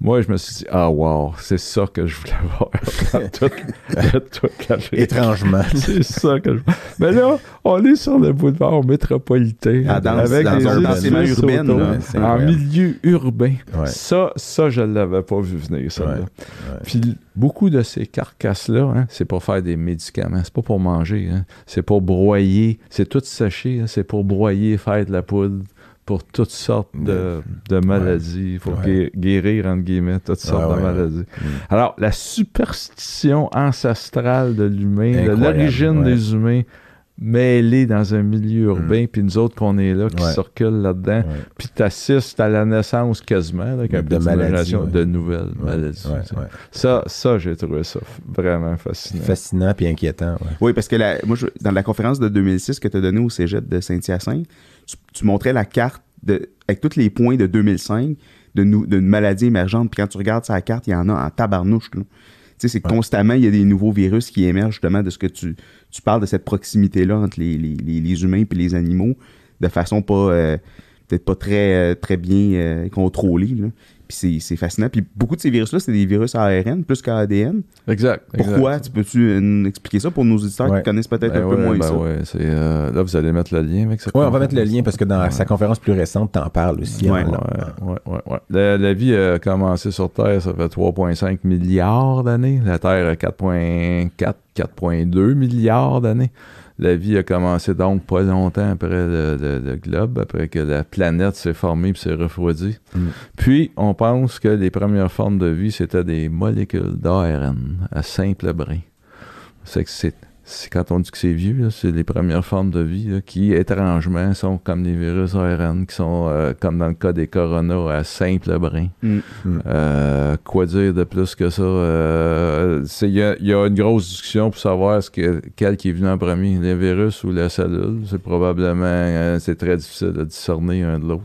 Moi, je me suis dit, ah wow, c'est ça que je voulais voir toute, toute. Étrangement. C'est ça que je Mais là, on est sur le boulevard métropolitain. Ah, dans- avec dans des un bâtiment édifices urbain, autour, là, en milieu urbain. Ouais. Ça, ça, je l'avais pas vu venir, ça. Ouais, là. ouais. Puis beaucoup de ces carcasses-là, hein, c'est pour faire des médicaments. C'est pas pour manger. hein. C'est pour broyer. C'est tout séché. hein. C'est pour broyer, faire de la poudre pour toutes sortes de, de maladies. Il faut Ouais. guérir, entre guillemets, toutes sortes Ouais, de ouais, maladies. Mm. Alors, la superstition ancestrale de l'humain, de l'origine ouais. des humains, mêlée dans un milieu urbain, puis nous autres qu'on est là, qui Ouais. circulent là-dedans, Ouais. puis t'assistes à la naissance quasiment, là, avec un De de nouvelles Ouais, maladies. Ça, ça j'ai trouvé ça vraiment fascinant. Fascinant puis inquiétant. ouais. Oui, parce que la- moi, je- dans la conférence de 2006 que tu as donnée au cégep de Saint-Hyacinthe, tu, tu montrais la carte de, avec tous les points de 2005 de nou- d'une maladie émergente. Puis quand tu regardes sa carte, il y en a en tabarnouche. Tu sais, c'est Ouais. constamment, il y a des nouveaux virus qui émergent justement de ce que tu, tu parles de cette proximité-là entre les, les- les- les humains et les animaux de façon pas euh, peut-être pas très, euh, très bien euh, contrôlée. là. Puis c'est- c'est fascinant. Puis beaucoup de ces virus-là, c'est des virus ARN plus qu'ADN. Exact. Pourquoi? exact. Tu peux-tu euh, expliquer ça pour nos auditeurs Ouais. qui connaissent peut-être Ben un peu moins ben ça? ouais, c'est, euh, là, vous allez mettre le lien avec ça. Ouais, on va mettre le lien parce que dans Ouais. sa conférence plus récente, t'en parles aussi. Ouais. Ouais, là. ouais, ouais, ouais. La, la vie a commencé sur Terre, ça fait 3,5 milliards d'années. La Terre a 4,4, 4,2 milliards d'années. La vie a commencé donc pas longtemps après le, le- le globe, après que la planète s'est formée et s'est refroidie. Mm. Puis, on pense que les premières formes de vie, c'était des molécules d'ARN à simple brin. C'est que c'est c'est quand on dit que c'est vieux, c'est les premières formes de vie là, qui, étrangement, sont comme les virus ARN, qui sont, euh, comme dans le cas des coronas, à simple brin. Mm. Euh, quoi dire de plus que ça? Euh, Il y, a- il y a une grosse discussion pour savoir ce que, quel qui est venu en premier, les virus ou la cellule. C'est probablement, euh, c'est très difficile de discerner un de l'autre.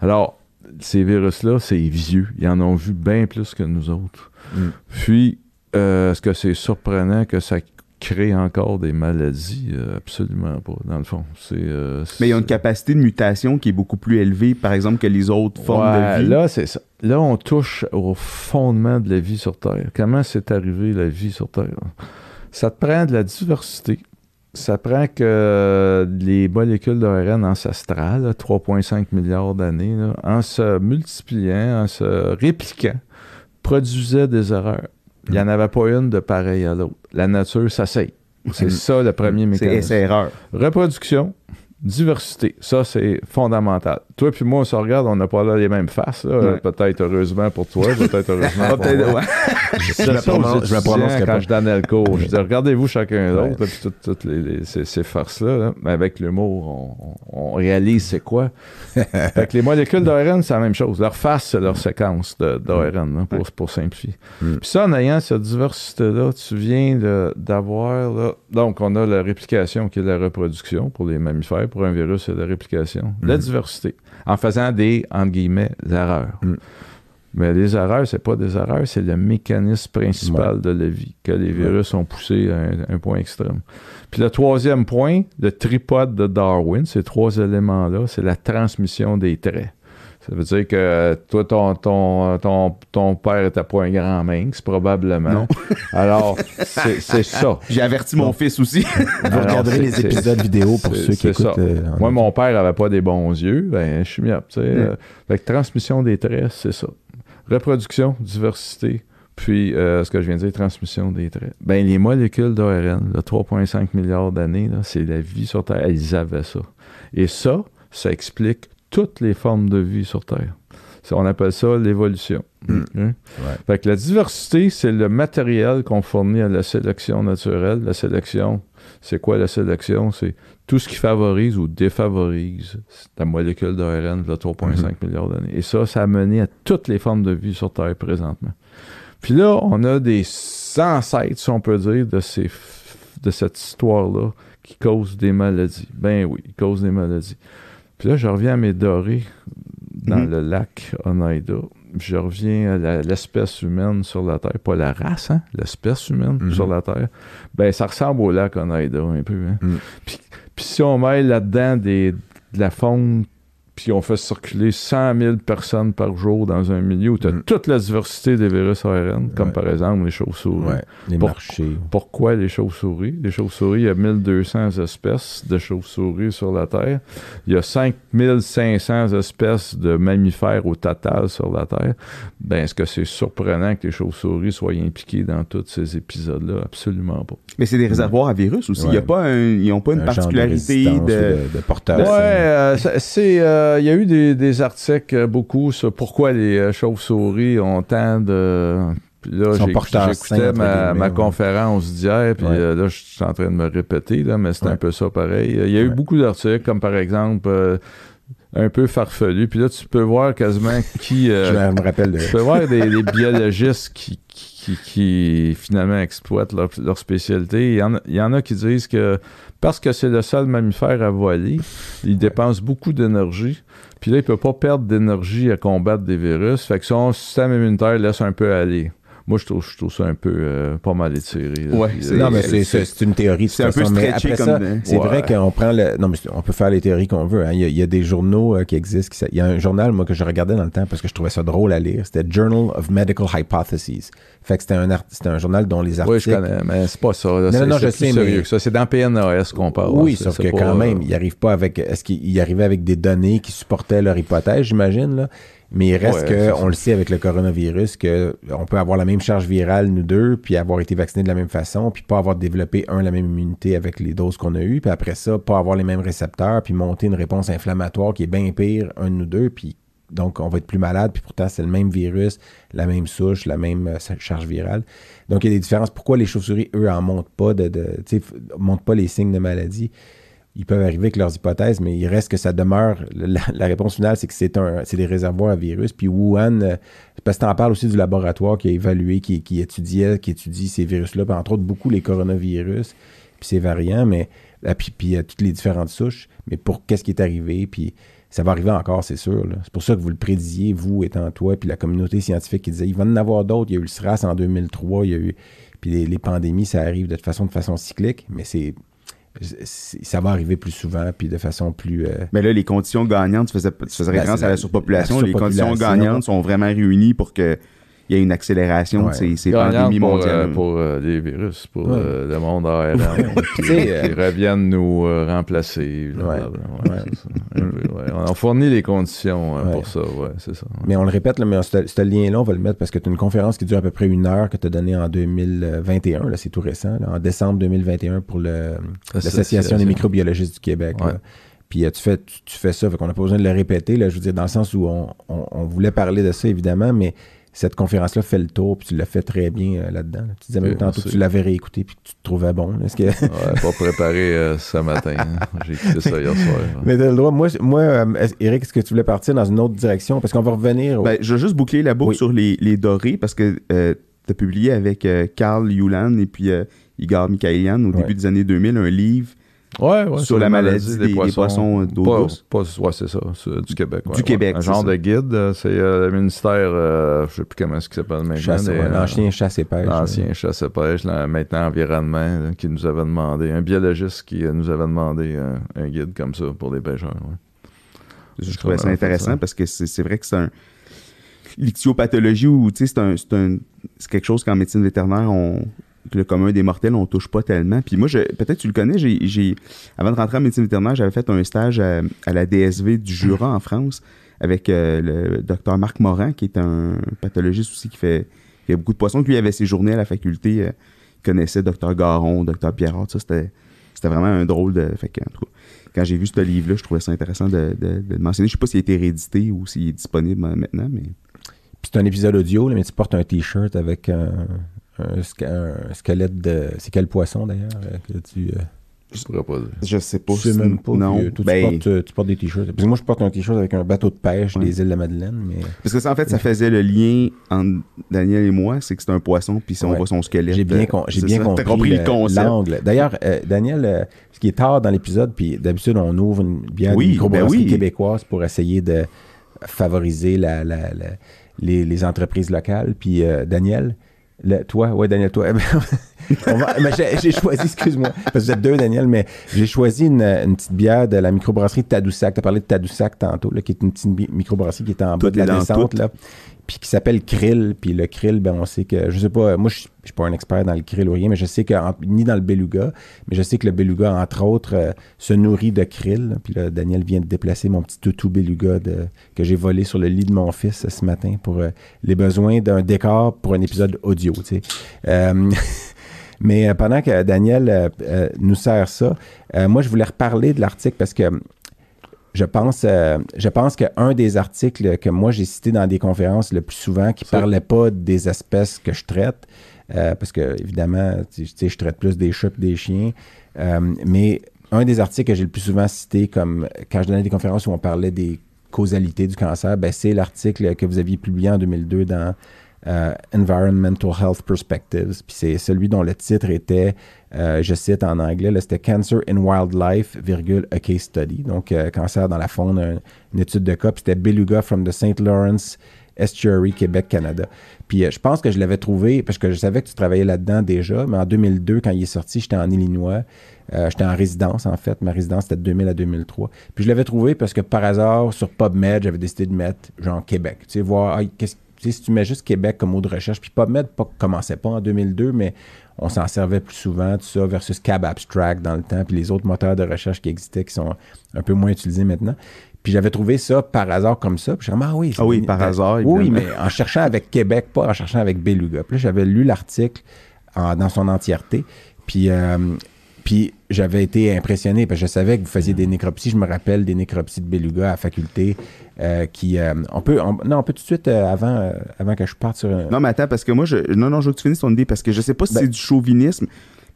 Alors, ces virus-là, c'est vieux. Ils en ont vu bien plus que nous autres. Mm. Puis, euh, est-ce que c'est surprenant que ça crée encore des maladies? Euh, absolument pas, dans le fond. C'est, euh, Mais il y a une capacité de mutation qui est beaucoup plus élevée, par exemple, que les autres formes Ouais, de vie. Là, c'est ça. Là, on touche au fondement de la vie sur Terre. Comment c'est arrivé la vie sur Terre? Ça te prend de la diversité. Ça prend que les molécules d'ARN ancestrales, là, 3,5 milliards d'années, en se multipliant, en se répliquant, produisaient des erreurs. Il n'y en avait pas une de pareille à l'autre. La nature s'asseye. C'est ça le premier C'est mécanisme. essai-erreur. Reproduction, diversité, ça c'est fondamental. Toi puis moi, on se regarde, on n'a pas là les mêmes faces. Ouais. Peut-être heureusement pour toi, peut-être heureusement pour moi. Je, C'est me prononce- je me quand pas. je donnais le cours. Je dis, regardez-vous chacun l'autre, puis toutes, toutes les, les- ces, ces farces-là. là. Mais avec l'humour, on, réalise c'est quoi. fait que les molécules d'ARN, c'est la même chose. Leur face, c'est leur séquence là, pour, pour simplifier. Mm. Puis ça, en ayant cette diversité-là, tu viens d'avoir... Donc, on a la réplication qui est la reproduction pour les mammifères. Pour un virus, c'est la réplication. La Mm. diversité. En faisant des, entre guillemets, erreurs. Mm. Mais les erreurs, c'est pas des erreurs, c'est le mécanisme principal de la vie, que les virus ont poussé à un, un point extrême. Puis le troisième point, le tripode de Darwin, ces trois éléments-là, c'est la transmission des traits. Ça veut dire que toi, ton, ton, ton, ton père était pas un grand minx, probablement. Non. Alors, c'est ça. J'ai averti mon fils aussi. Vous regarderez les épisodes vidéo pour ceux qui écoutent. ça. euh, Moi, mon père avait pas des bons yeux, ben, je suis mieux. Tu sais, Mm. euh, fait que transmission des traits, c'est ça. Reproduction, diversité, puis euh, ce que je viens de dire, transmission des traits. Ben, les molécules d'ARN, de 3,5 milliards d'années, c'est la vie sur Terre. Elles avaient ça. Et ça, ça explique toutes les formes de vie sur Terre. On appelle ça l'évolution. Mm. Hein? Fait que la diversité, c'est le matériel qu'on fournit à la sélection naturelle. La sélection, c'est quoi la sélection? C'est tout ce qui favorise ou défavorise la molécule d'ARN de 3,5 milliards d'années. Et ça, ça a mené à toutes les formes de vie sur Terre présentement. Puis là, on a des ancêtres, si on peut dire, de, ces, de cette histoire-là qui causent des maladies. Ben oui, ils causent des maladies. Puis là, je reviens à mes dorés dans Mhm. le lac Oneida. Je reviens à l'espèce humaine sur la Terre. Pas la race, hein? L'espèce humaine Mhm. sur la Terre. Ben, ça ressemble au lac Oneida un peu. Hein? Mhm. Puis, puis si on met là-dedans des, de la faune, puis on fait circuler 100 000 personnes par jour dans un milieu où tu as Mhm. toute la diversité des virus ARN, comme Ouais. par exemple les chauves-souris. Ouais, les Pour- marchés. Pourquoi les chauves-souris? Les chauves-souris, il y a 1200 espèces de chauves-souris sur la Terre. Il y a 5500 espèces de mammifères au total sur la Terre. Ben, est-ce que c'est surprenant que les chauves-souris soient impliquées dans tous ces épisodes-là? Absolument pas. Mais c'est des réservoirs à virus aussi. Il y a pas un- ils n'ont pas une Un particularité de... de, de porteur. Ouais, euh, c'est, euh, il y a eu des, des articles euh, beaucoup sur pourquoi les euh, chauves-souris ont tant de. Puis là, j'écoutais ma, guillemets, ma ouais. conférence d'hier, puis Ouais. euh, là, je suis en train de me répéter, là, mais c'est un peu ça pareil. Il y a eu beaucoup d'articles, comme par exemple, euh, un peu farfelu, puis là, tu peux voir quasiment qui. euh, Je me rappelle de. tu peux voir des, des biologistes qui, qui, qui, finalement exploitent leur, leur spécialité. Il y, en a, il y en a qui disent que parce que c'est le seul mammifère à voler, il dépense beaucoup d'énergie. Puis là, il peut pas perdre d'énergie à combattre des virus. Fait que son système immunitaire laisse un peu aller. Moi, je trouve, je trouve ça un peu euh, pas mal étiré. Ouais, Non, mais c'est- c'est- c'est c'est une théorie. de c'est un peu façon, stretché après comme de- C'est Ouais. vrai qu'on prend le. Non, mais on peut faire les théories qu'on veut. hein. Il, y a, il y a des journaux euh, qui existent. qui il y a un journal, moi, que je regardais dans le temps parce que je trouvais ça drôle à lire. C'était Journal of Medical Hypotheses. Fait que c'était un, art- c'était un journal dont les Oui, articles. je connais, mais c'est pas ça. là. Non, C'est- non, non, c'est je plus sais, sérieux mais- que ça. C'est dans PNAS qu'on parle. Oui, là. Sauf que pas, quand euh, même, il arrive pas avec. Est-ce qu'il il arrivait avec des données qui supportaient leur hypothèse, j'imagine, là? Mais il reste Ouais, que, c'est ça. on le sait avec le coronavirus, que on peut avoir la même charge virale, nous deux, puis avoir été vaccinés de la même façon, puis pas avoir développé, un, la même immunité avec les doses qu'on a eues, puis après ça, pas avoir les mêmes récepteurs, puis monter une réponse inflammatoire qui est bien pire, un de nous deux, puis donc on va être plus malade, puis pourtant c'est le même virus, la même souche, la même euh, charge virale. Donc il y a des différences. Pourquoi les chauves-souris, eux, en montent pas de, de tu sais, f- montent pas les signes de maladie? Ils peuvent arriver avec leurs hypothèses, mais il reste que ça demeure. La, réponse finale, c'est que c'est des réservoirs à virus. Puis Wuhan, euh, parce que tu en parles aussi du laboratoire qui a évalué, qui, étudiait, qui étudie ces virus-là, entre autres beaucoup les coronavirus, puis ces variants, mais ah, puis, puis euh, toutes les différentes souches. Mais pour qu'est-ce qui est arrivé, puis ça va arriver encore, c'est sûr. C'est pour ça que vous le prédisiez, vous étant toi, puis la communauté scientifique qui disait il va en avoir d'autres. Il y a eu le SRAS en 2003, il y a eu. Puis les, les pandémies, ça arrive de façon, de façon cyclique, mais c'est- Ça va arriver plus souvent, puis de façon plus. euh, Mais là, les conditions gagnantes, tu faisais, tu faisais Ben, référence à la la- surpopulation. la les conditions gagnantes sont vraiment réunies pour qu'il y ait une accélération Ouais. de ces, pandémies pour, mondiales. euh, pour euh, les virus, pour Ouais. euh, le monde ARN, euh, qui reviennent nous euh, remplacer. On a fourni les conditions euh, Ouais. pour ça, ouais, c'est ça. Mais on le répète, là, mais ce, lien-là, on va le mettre parce que tu as une conférence qui dure à peu près une heure que tu as donnée en 2021, là, c'est tout récent, là, en décembre 2021 pour le- l'Association des microbiologistes du Québec. Puis euh, tu, fais, tu, tu fais ça, fait qu'on n'a pas besoin de le répéter, là, je veux dire, dans le sens où on, on- on voulait parler de ça, évidemment, mais cette conférence-là fait le tour, puis tu l'as fait très bien euh, là-dedans. là. Tu disais même tantôt que tu l'avais réécouté, puis que tu te trouvais bon. que... Ouais, pas préparé euh, ce matin. hein. J'ai écouté ça hier soir. hein. mais t'as le droit. Moi, moi euh, Eric, est-ce que tu voulais partir dans une autre direction? Parce qu'on va revenir. au- Ben, je vais juste boucler la boucle Oui. sur les, les dorés parce que tu as publié avec euh, Carl Yulan et puis euh, Igor Mikhailian au Ouais. début des années 2000 un livre Ouais, ouais, Sur la maladie des- des poissons d'eau douce. pas- ouais, c'est ça, c'est du Québec. ouais, Du. Québec, Un genre ça. de guide, euh, c'est euh, le ministère, euh, je sais plus comment est-ce qu'il s'appelle maintenant. chasse, euh, l'ancien chasse et pêche. L'ancien chasse et pêche, là, maintenant environnement, là, qui nous avait demandé, un biologiste qui nous avait demandé un guide comme ça pour les pêcheurs. Je trouvais ça intéressant ça. parce que c'est vrai que c'est un. L'ichtiopathologie, ou c'est quelque chose qu'en médecine vétérinaire, on, le commun des mortels, on touche pas tellement. Puis moi, peut-être tu le connais, j'ai, avant de rentrer en médecine vétérinaire, j'avais fait un stage à, la DSV du Jura en France avec euh, le docteur Marc Morin, qui est un pathologiste aussi qui fait, beaucoup de poissons. Lui, avait ses journées à la faculté, euh, il connaissait docteur Garon, docteur Pierrot, c'était, vraiment un drôle de. Fait quand j'ai vu ce livre-là, je trouvais ça intéressant de, le mentionner. Je sais pas s'il a été réédité ou s'il est disponible euh, maintenant, mais. C'est un épisode audio, mais tu portes un t-shirt avec un sque- un squelette de. C'est quel poisson d'ailleurs euh, que tu. euh, Je pourrais pas dire. Je sais pas. je sais si- même pas. Non. tu, Ben, portes, euh, tu portes des t-shirts. Parce que moi, je porte un t-shirt avec un bateau de pêche Ouais. des îles de la Madeleine. Mais Parce que ça, en fait, ça faisait le lien entre Daniel et moi, c'est que c'est un poisson, puis si on Ouais. voit son squelette. j'ai bien, euh, con- j'ai c'est bien ça. compris, T'as compris le, le- concept. l'angle. D'ailleurs, euh, Daniel, euh, ce qui est tard dans l'épisode, puis d'habitude, on ouvre une bière Oui, ben oui. québécoise pour essayer de favoriser la, la- la- les, les entreprises locales. Puis euh, Daniel, le- toi, ouais, Daniel, toi. J'ai, choisi, excuse-moi, parce que vous êtes deux, Daniel, mais j'ai choisi une, une petite bière de la microbrasserie Tadoussac. Tu as parlé de Tadoussac tantôt, là, qui est une petite microbrasserie qui est en bas de la descente, là, puis qui s'appelle Krill. Puis le Krill, ben, on sait que, je sais pas, moi, je suis pas un expert dans le Krill ou rien, mais je sais que, ni dans le beluga, mais je sais que le beluga, entre autres, euh, se nourrit de krill. Puis là, Daniel vient de déplacer mon petit toutou beluga que j'ai volé sur le lit de mon fils ce matin pour euh, les besoins d'un décor pour un épisode audio. tu sais. Euh, mais pendant que Daniel nous sert ça, moi, je voulais reparler de l'article parce que je pense, euh, je pense qu'un des articles que moi j'ai cité dans des conférences le plus souvent qui Ça. parlait pas des espèces que je traite, euh, parce que évidemment, tu sais, je traite plus des chats que des chiens, euh, mais un des articles que j'ai le plus souvent cité comme quand je donnais des conférences où on parlait des causalités du cancer, ben, c'est l'article que vous aviez publié en 2002 dans euh, Environmental Health Perspectives. Puis c'est celui dont le titre était, euh, je cite en anglais, c'était Cancer in Wildlife, virgule, a case study. Donc, euh, cancer dans la faune, un- une étude de cas. Puis c'était Beluga from the St. Lawrence Estuary, Québec, Canada. Puis je pense que je l'avais trouvé, parce que je savais que tu travaillais là-dedans déjà, mais en 2002, quand il est sorti, j'étais en Illinois. J'étais en résidence, en fait. Ma résidence, c'était de 2000 à 2003. Puis je l'avais trouvé parce que par hasard, sur PubMed, j'avais décidé de mettre genre Québec. Tu sais, voir, ah, qu'est-ce- si tu mets juste Québec comme mot de recherche, puis PubMed pas, commençait pas en 2002, mais on s'en servait plus souvent, tout ça, versus Cab Abstract dans le temps, puis les autres moteurs de recherche qui existaient, qui sont un peu moins utilisés maintenant. Puis j'avais trouvé ça par hasard comme ça. Puis me ah oui, Ah oui, par hasard, Oui, mais en cherchant avec Québec, pas en cherchant avec Beluga. Puis là, j'avais lu l'article dans son entièreté. Puis, euh, puis j'avais été impressionné parce que je savais que vous faisiez des nécropsies. Je me rappelle des nécropsies de Beluga à la faculté euh, qui... euh, on peut... on- non, on peut tout de suite, euh, avant, avant que je parte sur... un- Non, mais attends, parce que moi, je, non, non, je veux que tu finisses ton idée, parce que je sais pas si Ben- c'est du chauvinisme,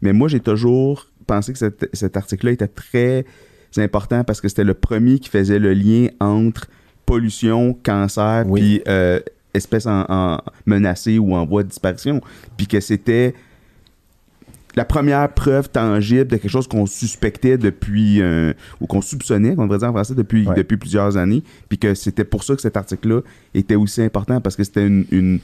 mais moi, j'ai toujours pensé que cet, cet article-là était très important parce que c'était le premier qui faisait le lien entre pollution, cancer, Oui. puis espèces en, en menacées ou en voie de disparition, puis que c'était la première preuve tangible de quelque chose qu'on suspectait depuis, euh, ou qu'on soupçonnait, qu'on devrait dire en français, depuis, Ouais. depuis plusieurs années, puis que c'était pour ça que cet article-là était aussi important, parce que c'était une... une,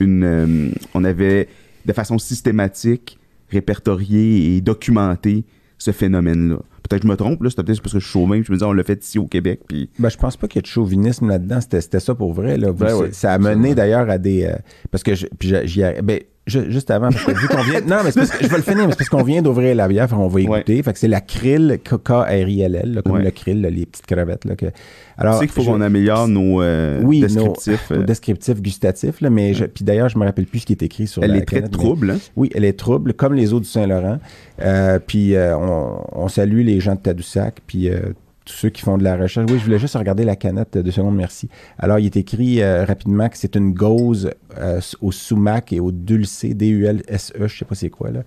une, euh, on avait, de façon systématique, répertorié et documenté ce phénomène-là. Peut-être que je me trompe, là, c'est peut-être parce que je suis chauvin, je me dis, on l'a fait ici au Québec, puis... Ben, je pense pas qu'il y ait de chauvinisme là-dedans. C'était, ça pour vrai. Là. Vous- Ben ça a mené d'ailleurs à des. euh, parce que je, puis arri- ben, ju- juste avant, parce que vu qu'on vient. Non, mais c'est parce que je vais le finir, mais c'est parce qu'on vient d'ouvrir la bière, on va Ouais. goûter. Fait que c'est la krill, K-R-I-L-L, comme Ouais. le krill, là, les petites crevettes. Là, que... tu Alors, sais qu'il faut je- qu'on améliore nos euh, oui, nos- descriptifs. nos euh, descriptifs gustatifs, là, mais je- puis d'ailleurs, je me rappelle plus ce qui est écrit sur elle la est très canette, mais- trouble, hein? oui, elle est trouble, comme les eaux du Saint-Laurent. Euh, puis euh, on, on salue les gens de Tadoussac. Puis euh, tous ceux qui font de la recherche. Oui, je voulais juste regarder la canette de seconde, merci. Alors, il est écrit euh, rapidement que c'est une gauze euh, au sumac et au dulcé, D-U-L-S-E, je sais pas c'est quoi là.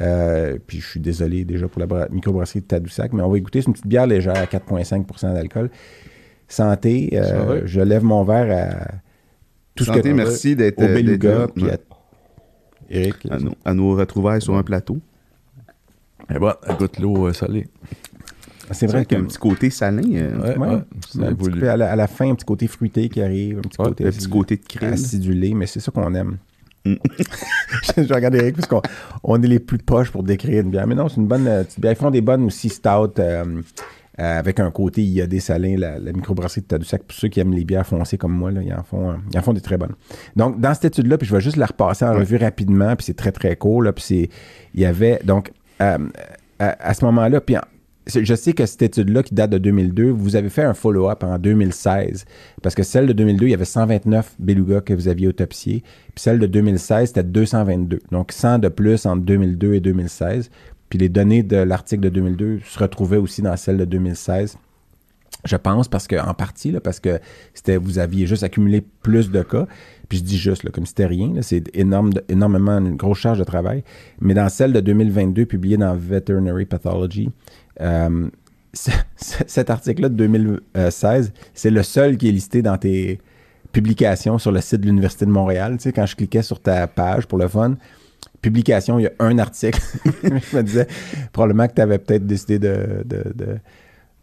Euh, puis je suis désolé déjà pour la bra- microbrasserie de Tadoussac, mais on va écouter. C'est une petite bière légère à 4,5% d'alcool. Santé, euh, je lève mon verre à tout ce Santé, que merci d'être au d'être beluga, puis à Eric. à, nos, à nos retrouvailles sur un plateau. Et bon, elle goûte l'eau salée. C'est C'est vrai qu'il y a que un petit côté salin, euh, Ouais, Ouais, ouais, c'est un petit voulu. peu à, la, à la fin, un petit côté fruité qui arrive, un petit Ouais, côté, le petit côté de crème. acidulé, mais c'est ça qu'on aime. Mm. je, je regarde Eric parce qu'on on est les plus poches pour décrire une bière. Mais non, c'est une bonne euh, petite bière. Ils font des bonnes aussi stout euh, euh, avec un côté iodé salin, la, la microbrasserie de Tadoussac. Pour ceux qui aiment les bières foncées comme moi, là, ils, en font, euh, ils en font des très bonnes. Donc, dans cette étude-là, puis je vais juste la repasser en revue rapidement, puis c'est très, très court. Là, puis c'est, il y avait, donc, euh, à, à ce moment-là, puis en- je sais que cette étude-là, qui date de 2002, vous avez fait un follow-up en 2016. Parce que celle de 2002, il y avait 129 belugas que vous aviez autopsiés. Puis celle de 2016, c'était 222. Donc 100 de plus entre 2002 et 2016. Puis les données de l'article de 2002 se retrouvaient aussi dans celle de 2016. Je pense parce que en partie là, parce que c'était vous aviez juste accumulé plus de cas. Puis je dis juste là, comme c'était rien, c'est énorme, énormément une grosse charge de travail. Mais dans celle de 2022 publiée dans Veterinary Pathology, euh, cet article-là de 2016, c'est le seul qui est listé dans tes publications sur le site de l'Université de Montréal. Tu sais, quand je cliquais sur ta page pour le fun, publication, il y a un article. je me disais, probablement que tu avais peut-être décidé de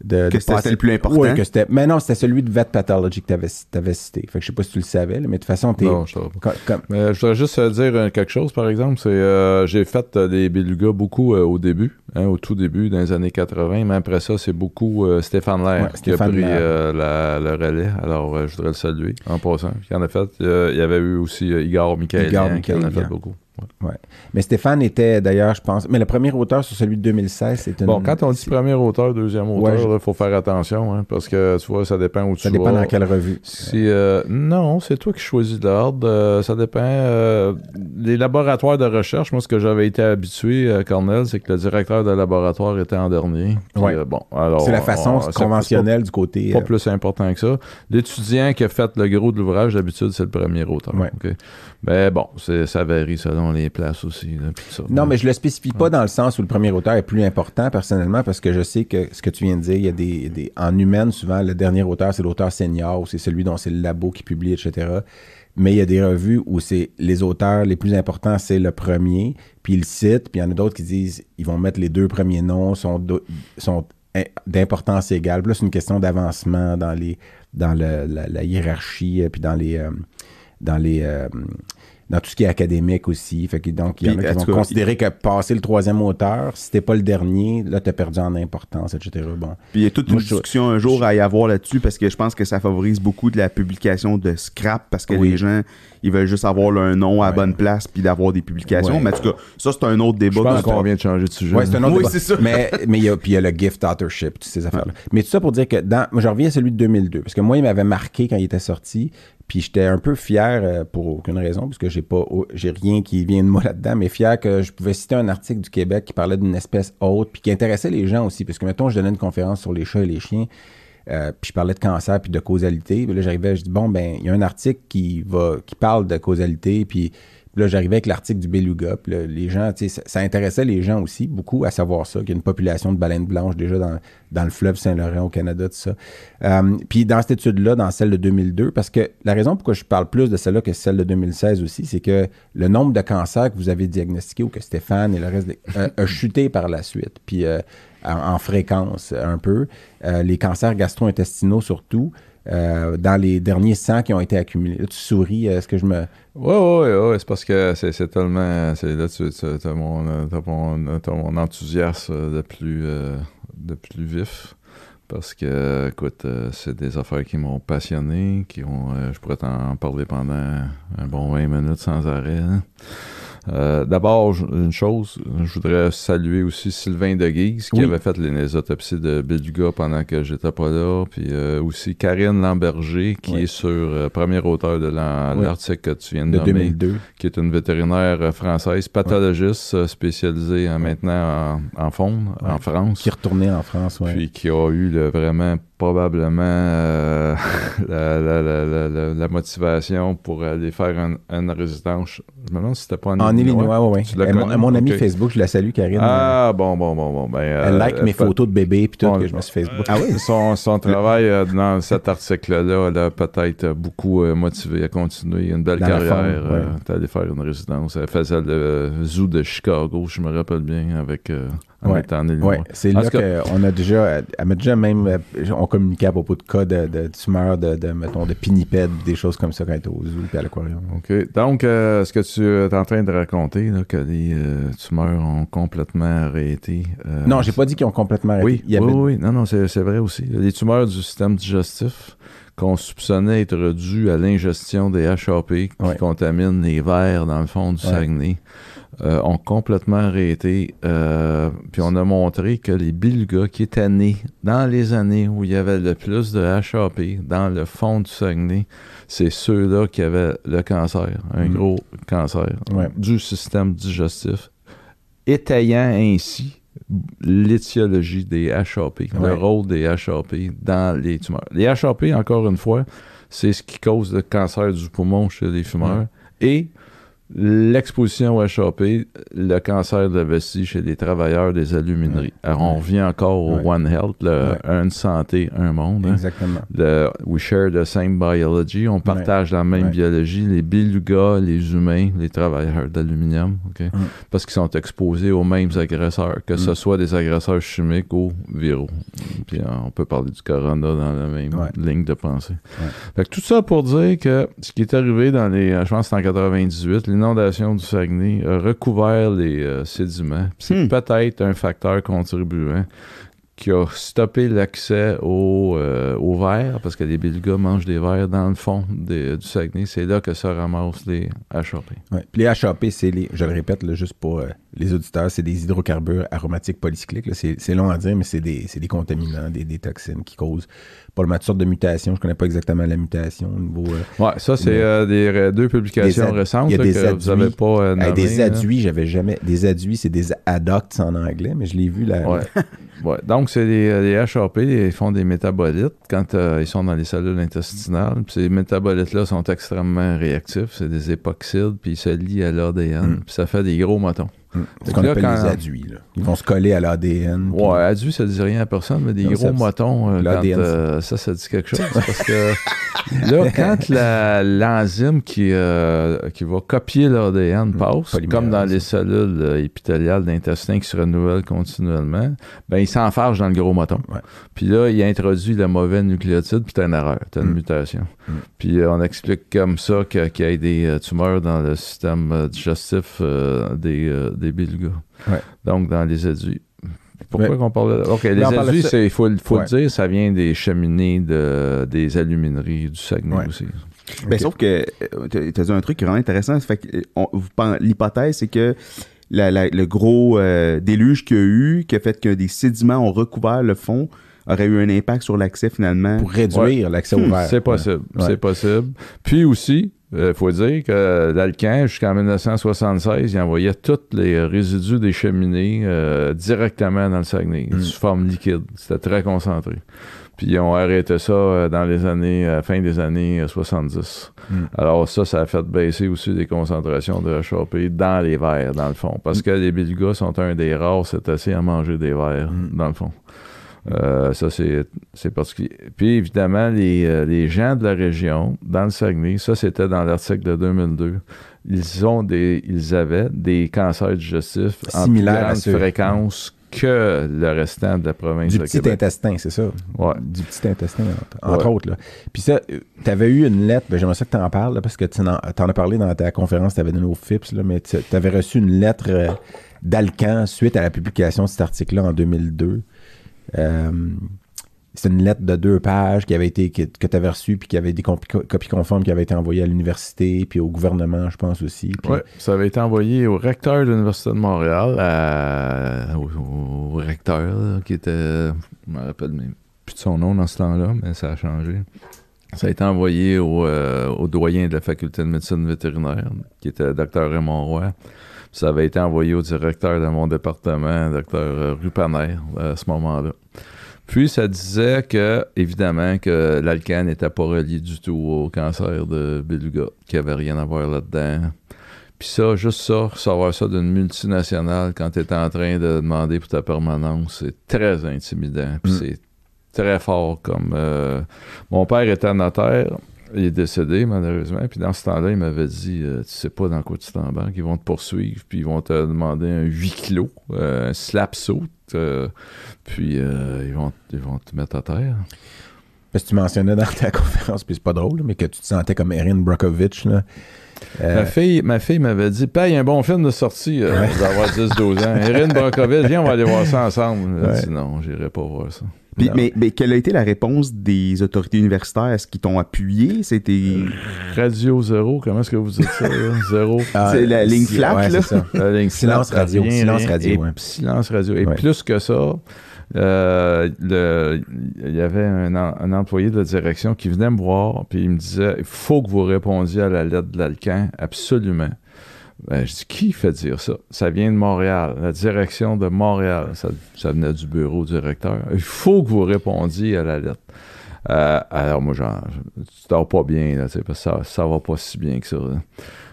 de- Que c'était le plus important. Oui, que c'était. Mais non, c'était celui de Vet Pathology que tu avais, cité. Fait que je sais pas si tu le savais, là, mais de toute façon, t'es. Non, je savais pas. comme- Mais je voudrais juste euh, dire euh, quelque chose, par exemple. C'est euh, j'ai fait euh, des belugas beaucoup euh, au début, hein, au tout début, dans les années 80. Mais après ça, c'est beaucoup euh, Stéphane Lair Ouais, qui Stéphane a pris euh, la- le relais. Alors, euh, je voudrais le saluer en passant. Il en a fait. euh, il y avait eu aussi euh, Igor Michaelian Igor qui en a fait beaucoup. Ouais. Mais Stéphane était d'ailleurs, je pense. Mais le premier auteur sur celui de 2016, c'est une. Bon, quand on dit premier auteur, deuxième Ouais, auteur, je- il faut faire attention, hein, parce que tu vois, ça dépend où tu Ça dépend vas. dans quelle revue. Si, euh, non, c'est toi qui choisis l'ordre. euh, ça dépend. euh, les laboratoires de recherche, moi, ce que j'avais été habitué, euh, Cornell, c'est que le directeur de laboratoire était en dernier. Puis, Ouais. bon, alors, C'est la façon on- conventionnelle du côté. Pas, pas plus important que ça. L'étudiant qui a fait le gros de l'ouvrage, d'habitude, c'est le premier auteur. Mais bon, c'est- ça varie selon les places aussi. là, ça. Non, mais je le spécifie pas dans le sens où le premier auteur est plus important personnellement parce que je sais que ce que tu viens de dire, il y a des, des- en humaine souvent le dernier auteur c'est l'auteur senior ou c'est celui dont c'est le labo qui publie etc. Mais il y a des revues où c'est les auteurs les plus importants c'est le premier puis ils le citent puis il y en a d'autres qui disent ils vont mettre les deux premiers noms sont do- sont in- d'importance égale. Puis là c'est une question d'avancement dans les dans le- la, la hiérarchie euh, puis dans les euh, dans les euh, dans tout ce qui est académique aussi. Fait que donc, il y en a qui vont considérer que passer le troisième auteur, si t'es pas le dernier, là, t'as perdu en importance, etc. Bon. Puis il y a toute Moi, une je- discussion un jour à y avoir là-dessus parce que je pense que ça favorise beaucoup de la publication de scrap parce que Oui. les gens, ils veulent juste avoir leur nom à la Ouais. bonne place puis d'avoir des publications. Ouais. Mais en tout cas, ça, c'est un autre Je débat. pense que- qu'on vient de changer de sujet. Ouais, c'est un autre Oui, débat. c'est ça. Mais mais il y a puis il y a le gift authorship, toutes ces affaires-là. Mais tout ça pour dire que dans moi je reviens à celui de 2002 parce que moi il m'avait marqué quand il était sorti, puis j'étais un peu fier euh, pour aucune raison parce que j'ai pas rien qui vient de moi là-dedans, mais fier que je pouvais citer un article du Québec qui parlait d'une espèce haute puis qui intéressait les gens aussi parce que mettons je donnais une conférence sur les chats et les chiens. euh, puis je parlais de cancer puis de causalité. Puis là, j'arrivais, je dis bon ben, il y a un article qui va qui parle de causalité, puis là, j'arrivais avec l'article du beluga. Les gens, ça, ça intéressait les gens aussi beaucoup à savoir ça, qu'il y a une population de baleines blanches déjà dans, dans le fleuve Saint-Laurent au Canada, tout ça. Euh, puis dans cette étude-là, dans celle de 2002, parce que la raison pourquoi je parle plus de celle-là que celle de 2016 aussi, c'est que le nombre de cancers que vous avez diagnostiqués ou que Stéphane et le reste euh, a chuté par la suite. Puis euh, en, en fréquence un peu. Les cancers gastro-intestinaux surtout. Euh, dans les derniers 100 qui ont été accumulés. Tu souris, est-ce que je me... Ouais, ouais, ouais, c'est parce que c'est tellement. c'est- Là, tu as mon, euh, t'as mon, mon enthousiasme euh, de plus, euh, plus vif. Parce que, écoute, euh, c'est des affaires qui m'ont passionné, qui ont. euh, je pourrais t'en parler pendant un bon 20 minutes sans arrêt. hein. Euh, D'abord, une chose, je voudrais saluer aussi Sylvain Deguise qui Oui. avait fait les, les autopsies de Beluga pendant que j'étais pas là, puis euh, aussi Karine Lamberger qui Oui. est sur euh, premier auteur de la- Oui. l'article que tu viens de, De nommer, 2002. qui est une vétérinaire euh, française, pathologiste spécialisée maintenant en, en faune en France. Qui retournait en France, ouais. Puis qui a eu le- vraiment probablement euh, la, la- la- la- la- la motivation pour aller faire un- une résidence. Je me demande si c'était pas en, en Illinois, ouais. L'as Elle- mon, ami Ok. Facebook, je la salue, Karine. Ah, bon, bon, bon, bon. Ben, elle euh, like mes photos de bébé puis tout, Bon, que je me suis Facebook. Ah oui? Son, son travail euh, dans cet article-là l'a peut-être beaucoup euh, motivé à continuer une belle Dans carrière. ouais. euh, allé faire une résidence. Elle faisait le zoo de Chicago, je me rappelle bien, avec euh, Ouais. Ouais, c'est là qu'on a déjà, elle m'a déjà même, euh, on communiquait à propos de cas de, de tumeurs, de, de, mettons, de pinnipèdes, des choses comme ça quand était au zoo puis à l'aquarium. OK. Donc, euh, ce que tu es en train de raconter, là, que les euh, tumeurs ont complètement arrêté. euh, non, j'ai pas dit qu'ils ont complètement arrêté. Oui, Il y avait- oui, oui. Non, non, c'est vrai aussi. Les tumeurs du système digestif qu'on soupçonnait être dues à l'ingestion des HAP qui Ouais. contaminent les vers dans le fond du. Saguenay euh, ont complètement arrêté. euh, puis on a montré que les belugas qui étaient nés dans les années où il y avait le plus de HAP dans le fond du Saguenay, c'est ceux-là qui avaient le cancer, un Mm. gros cancer Ouais. du système digestif, étayant ainsi l'étiologie des HAP, Ouais. le rôle des HAP dans les tumeurs. Les HAP, encore une fois, c'est ce qui cause le cancer du poumon chez les fumeurs et l'exposition au HAP, le cancer de la vessie chez les travailleurs des alumineries. Alors, on revient encore au Ouais. One Health, le Ouais. une santé, un monde. hein. Exactement. Le- we share the same biology. On partage la même biologie. Les belugas, les humains, les travailleurs d'aluminium, ok? parce qu'ils sont exposés aux mêmes agresseurs, que ce Mm. soit des agresseurs chimiques ou viraux. Puis euh, on peut parler du corona dans la même ligne de pensée. Fait que tout ça pour dire que ce qui est arrivé dans les, je pense que en 98, l'inondation du Saguenay a recouvert les euh, sédiments. C'est Hmm. peut-être un facteur contribuant qui a stoppé l'accès au, euh, aux vers, parce que les belugas mangent des vers dans le fond des- du Saguenay. C'est là que se ramassent les HAP. Ouais. Puis les HAP, c'est les, je le répète, là, juste pour euh, les auditeurs, c'est des hydrocarbures aromatiques polycycliques. C'est long à dire, mais c'est des, c'est des contaminants, des, des toxines qui causent probablement toutes sortes de mutations. Je connais pas exactement la mutation au niveau. euh, Ouais, ça, c'est euh, des deux publications Des récentes il y a là, des que vous n'avez adduits. pas euh, des là. adduits, j'avais jamais. Des adduits, c'est des adducts en anglais, mais je l'ai vu là. Ouais. Ouais. Donc, c'est les HAP, ils font des métabolites quand ils sont dans les cellules intestinales. Puis ces métabolites-là sont extrêmement réactifs. C'est des époxydes, puis ils se lient à l'ADN. Mm. Puis ça fait des gros motons. Fait Ce qu'on appelle quand- les adduits. là. Ils vont se coller à l'ADN. puis- Ouais, adduit, ça dit rien à personne, mais des gros motons, euh, quand, l'ADN, euh, ça, ça dit quelque chose. parce que là, quand l'enzyme qui, euh, qui va copier l'ADN passe, polymérase. comme dans les cellules épithéliales d'intestin qui se renouvellent continuellement, ben il s'enfarge dans le gros moton. Ouais. Puis là, il introduit le mauvais nucléotide, puis t'as une erreur, t'as une Mm. mutation. Mm. Puis euh, on explique comme ça qu'il y ait des tumeurs dans le système digestif euh, des, euh, des belugas. Ouais. Donc, dans les adultes. Pourquoi Ouais. qu'on parle de... OK, les Mais on parle de adultes, ça- c'est- il faut, il faut Ouais. le dire, ça vient des cheminées de, des alumineries du Saguenay Ouais. aussi. Ben, sauf que tu as dit un truc qui est vraiment intéressant. Ça fait que, euh, on- l'hypothèse, c'est que la- la- le gros euh, déluge qu'il y a eu, qui a fait que des sédiments ont recouvert le fond, aurait eu un impact sur l'accès finalement. Pour réduire l'accès au Hmm, verre. C'est possible, Ouais. c'est possible. Puis aussi, il faut dire que l'Alcan, jusqu'en 1976, il envoyait tous les résidus des cheminées euh, directement dans le Saguenay, Mm. sous forme liquide. C'était très concentré. Puis ils ont arrêté ça euh, dans les années, à la fin des années euh, 70. Mm. Alors ça, ça a fait baisser aussi les concentrations de HAP dans les vers, dans le fond. Parce que les belugas sont un des rares cétacés à manger des vers, Mm. dans le fond. Euh, ça, c'est particulier. Puis, évidemment, les, euh, les gens de la région, dans le Saguenay, ça, c'était dans l'article de 2002, ils, ont des, ils avaient des cancers digestifs en plus grande fréquence que le restant de la province Du de petit Québec. intestin, c'est ça? Ouais. Du petit intestin, entre, entre Ouais. autres. Là. Puis ça, tu avais eu une lettre, ben, j'aimerais ça que tu en parles, là, parce que tu en, as parlé dans ta conférence tu avais donnée au FIPS, là, mais tu avais reçu une lettre euh, d'Alcan suite à la publication de cet article-là en 2002. Euh, c'est une lettre de deux pages qui avait été que, tu avais reçue puis qui avait des copies conformes qui avaient été envoyées à l'université puis au gouvernement, je pense aussi. Oui, ça avait été envoyé au recteur de l'Université de Montréal, au, recteur, qui était, je me rappelle même plus de son nom dans ce temps-là, mais ça a changé. Ça a été envoyé au, euh, au doyen de la faculté de médecine vétérinaire, qui était Dr Raymond Roy. Ça avait été envoyé au directeur de mon département, Dr Rupaner, à ce moment-là. Puis ça disait que, évidemment, que l'alcan n'était pas relié du tout au cancer de beluga, qu'il n'y avait rien à voir là-dedans. Puis ça, juste ça, savoir ça d'une multinationale quand tu es en train de demander pour ta permanence, c'est très intimidant. Puis Mm. c'est très fort comme... euh, Mon père était notaire, il est décédé malheureusement, puis dans ce temps-là, il m'avait dit, euh, tu sais pas dans quoi tu t'embarques, ils vont te poursuivre, puis ils vont te demander un 8 kilos, euh, un slap saut, euh, puis ils, vont, ils vont te mettre à terre. Parce que tu mentionnais dans ta conférence, puis c'est pas drôle, mais que tu te sentais comme Erin Brockovich. Là. Euh, Ma fille, ma fille m'avait dit Paye un bon film de sortie euh, d'avoir 10-12 ans. Erin Brockovich, viens, on va aller voir ça ensemble. Ouais. dit non, j'irai pas voir ça. Puis, mais, mais quelle a été la réponse des autorités universitaires? Est-ce qu'ils t'ont appuyé? C'était. Radio Zéro, comment est-ce que vous dites ça? là? Zéro. ah, c'est la ligne si- flat, ouais, là. c'est ça. La ligne Silence flat, radio, rien, silence radio, Et ouais. silence radio. Et Ouais. plus que ça, euh, le- il y avait un, un employé de la direction qui venait me voir, puis il me disait il faut que vous répondiez à la lettre de l'Alcan, absolument. Ben, je dis qui fait dire ça? Ça vient de Montréal, la direction de Montréal. Ça, venait du bureau directeur. Il faut que vous répondiez à la lettre. Euh, alors, moi, genre, tu dors pas bien, là, parce que ça, ça va pas si bien que ça.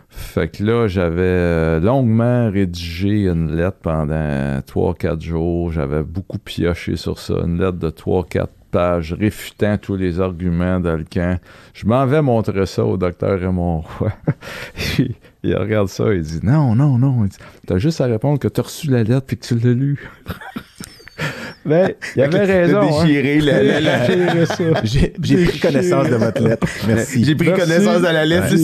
Fait que là, j'avais euh, longuement rédigé une lettre pendant 3-4 jours. J'avais beaucoup pioché sur ça. Une lettre de 3-4 pages réfutant tous les arguments d'Alcan. Je m'en vais montrer ça au docteur Raymond Roy. il, regarde ça, il dit Non, non, non. Il dit, T'as juste à répondre que t'as reçu la lettre puis que tu l'as lue. Mais il avait raison. hein. Déchirer la- la- la- Déchirer ça. J'ai j'ai pris connaissance de votre lettre. Merci. J'ai pris Merci. connaissance de la lettre.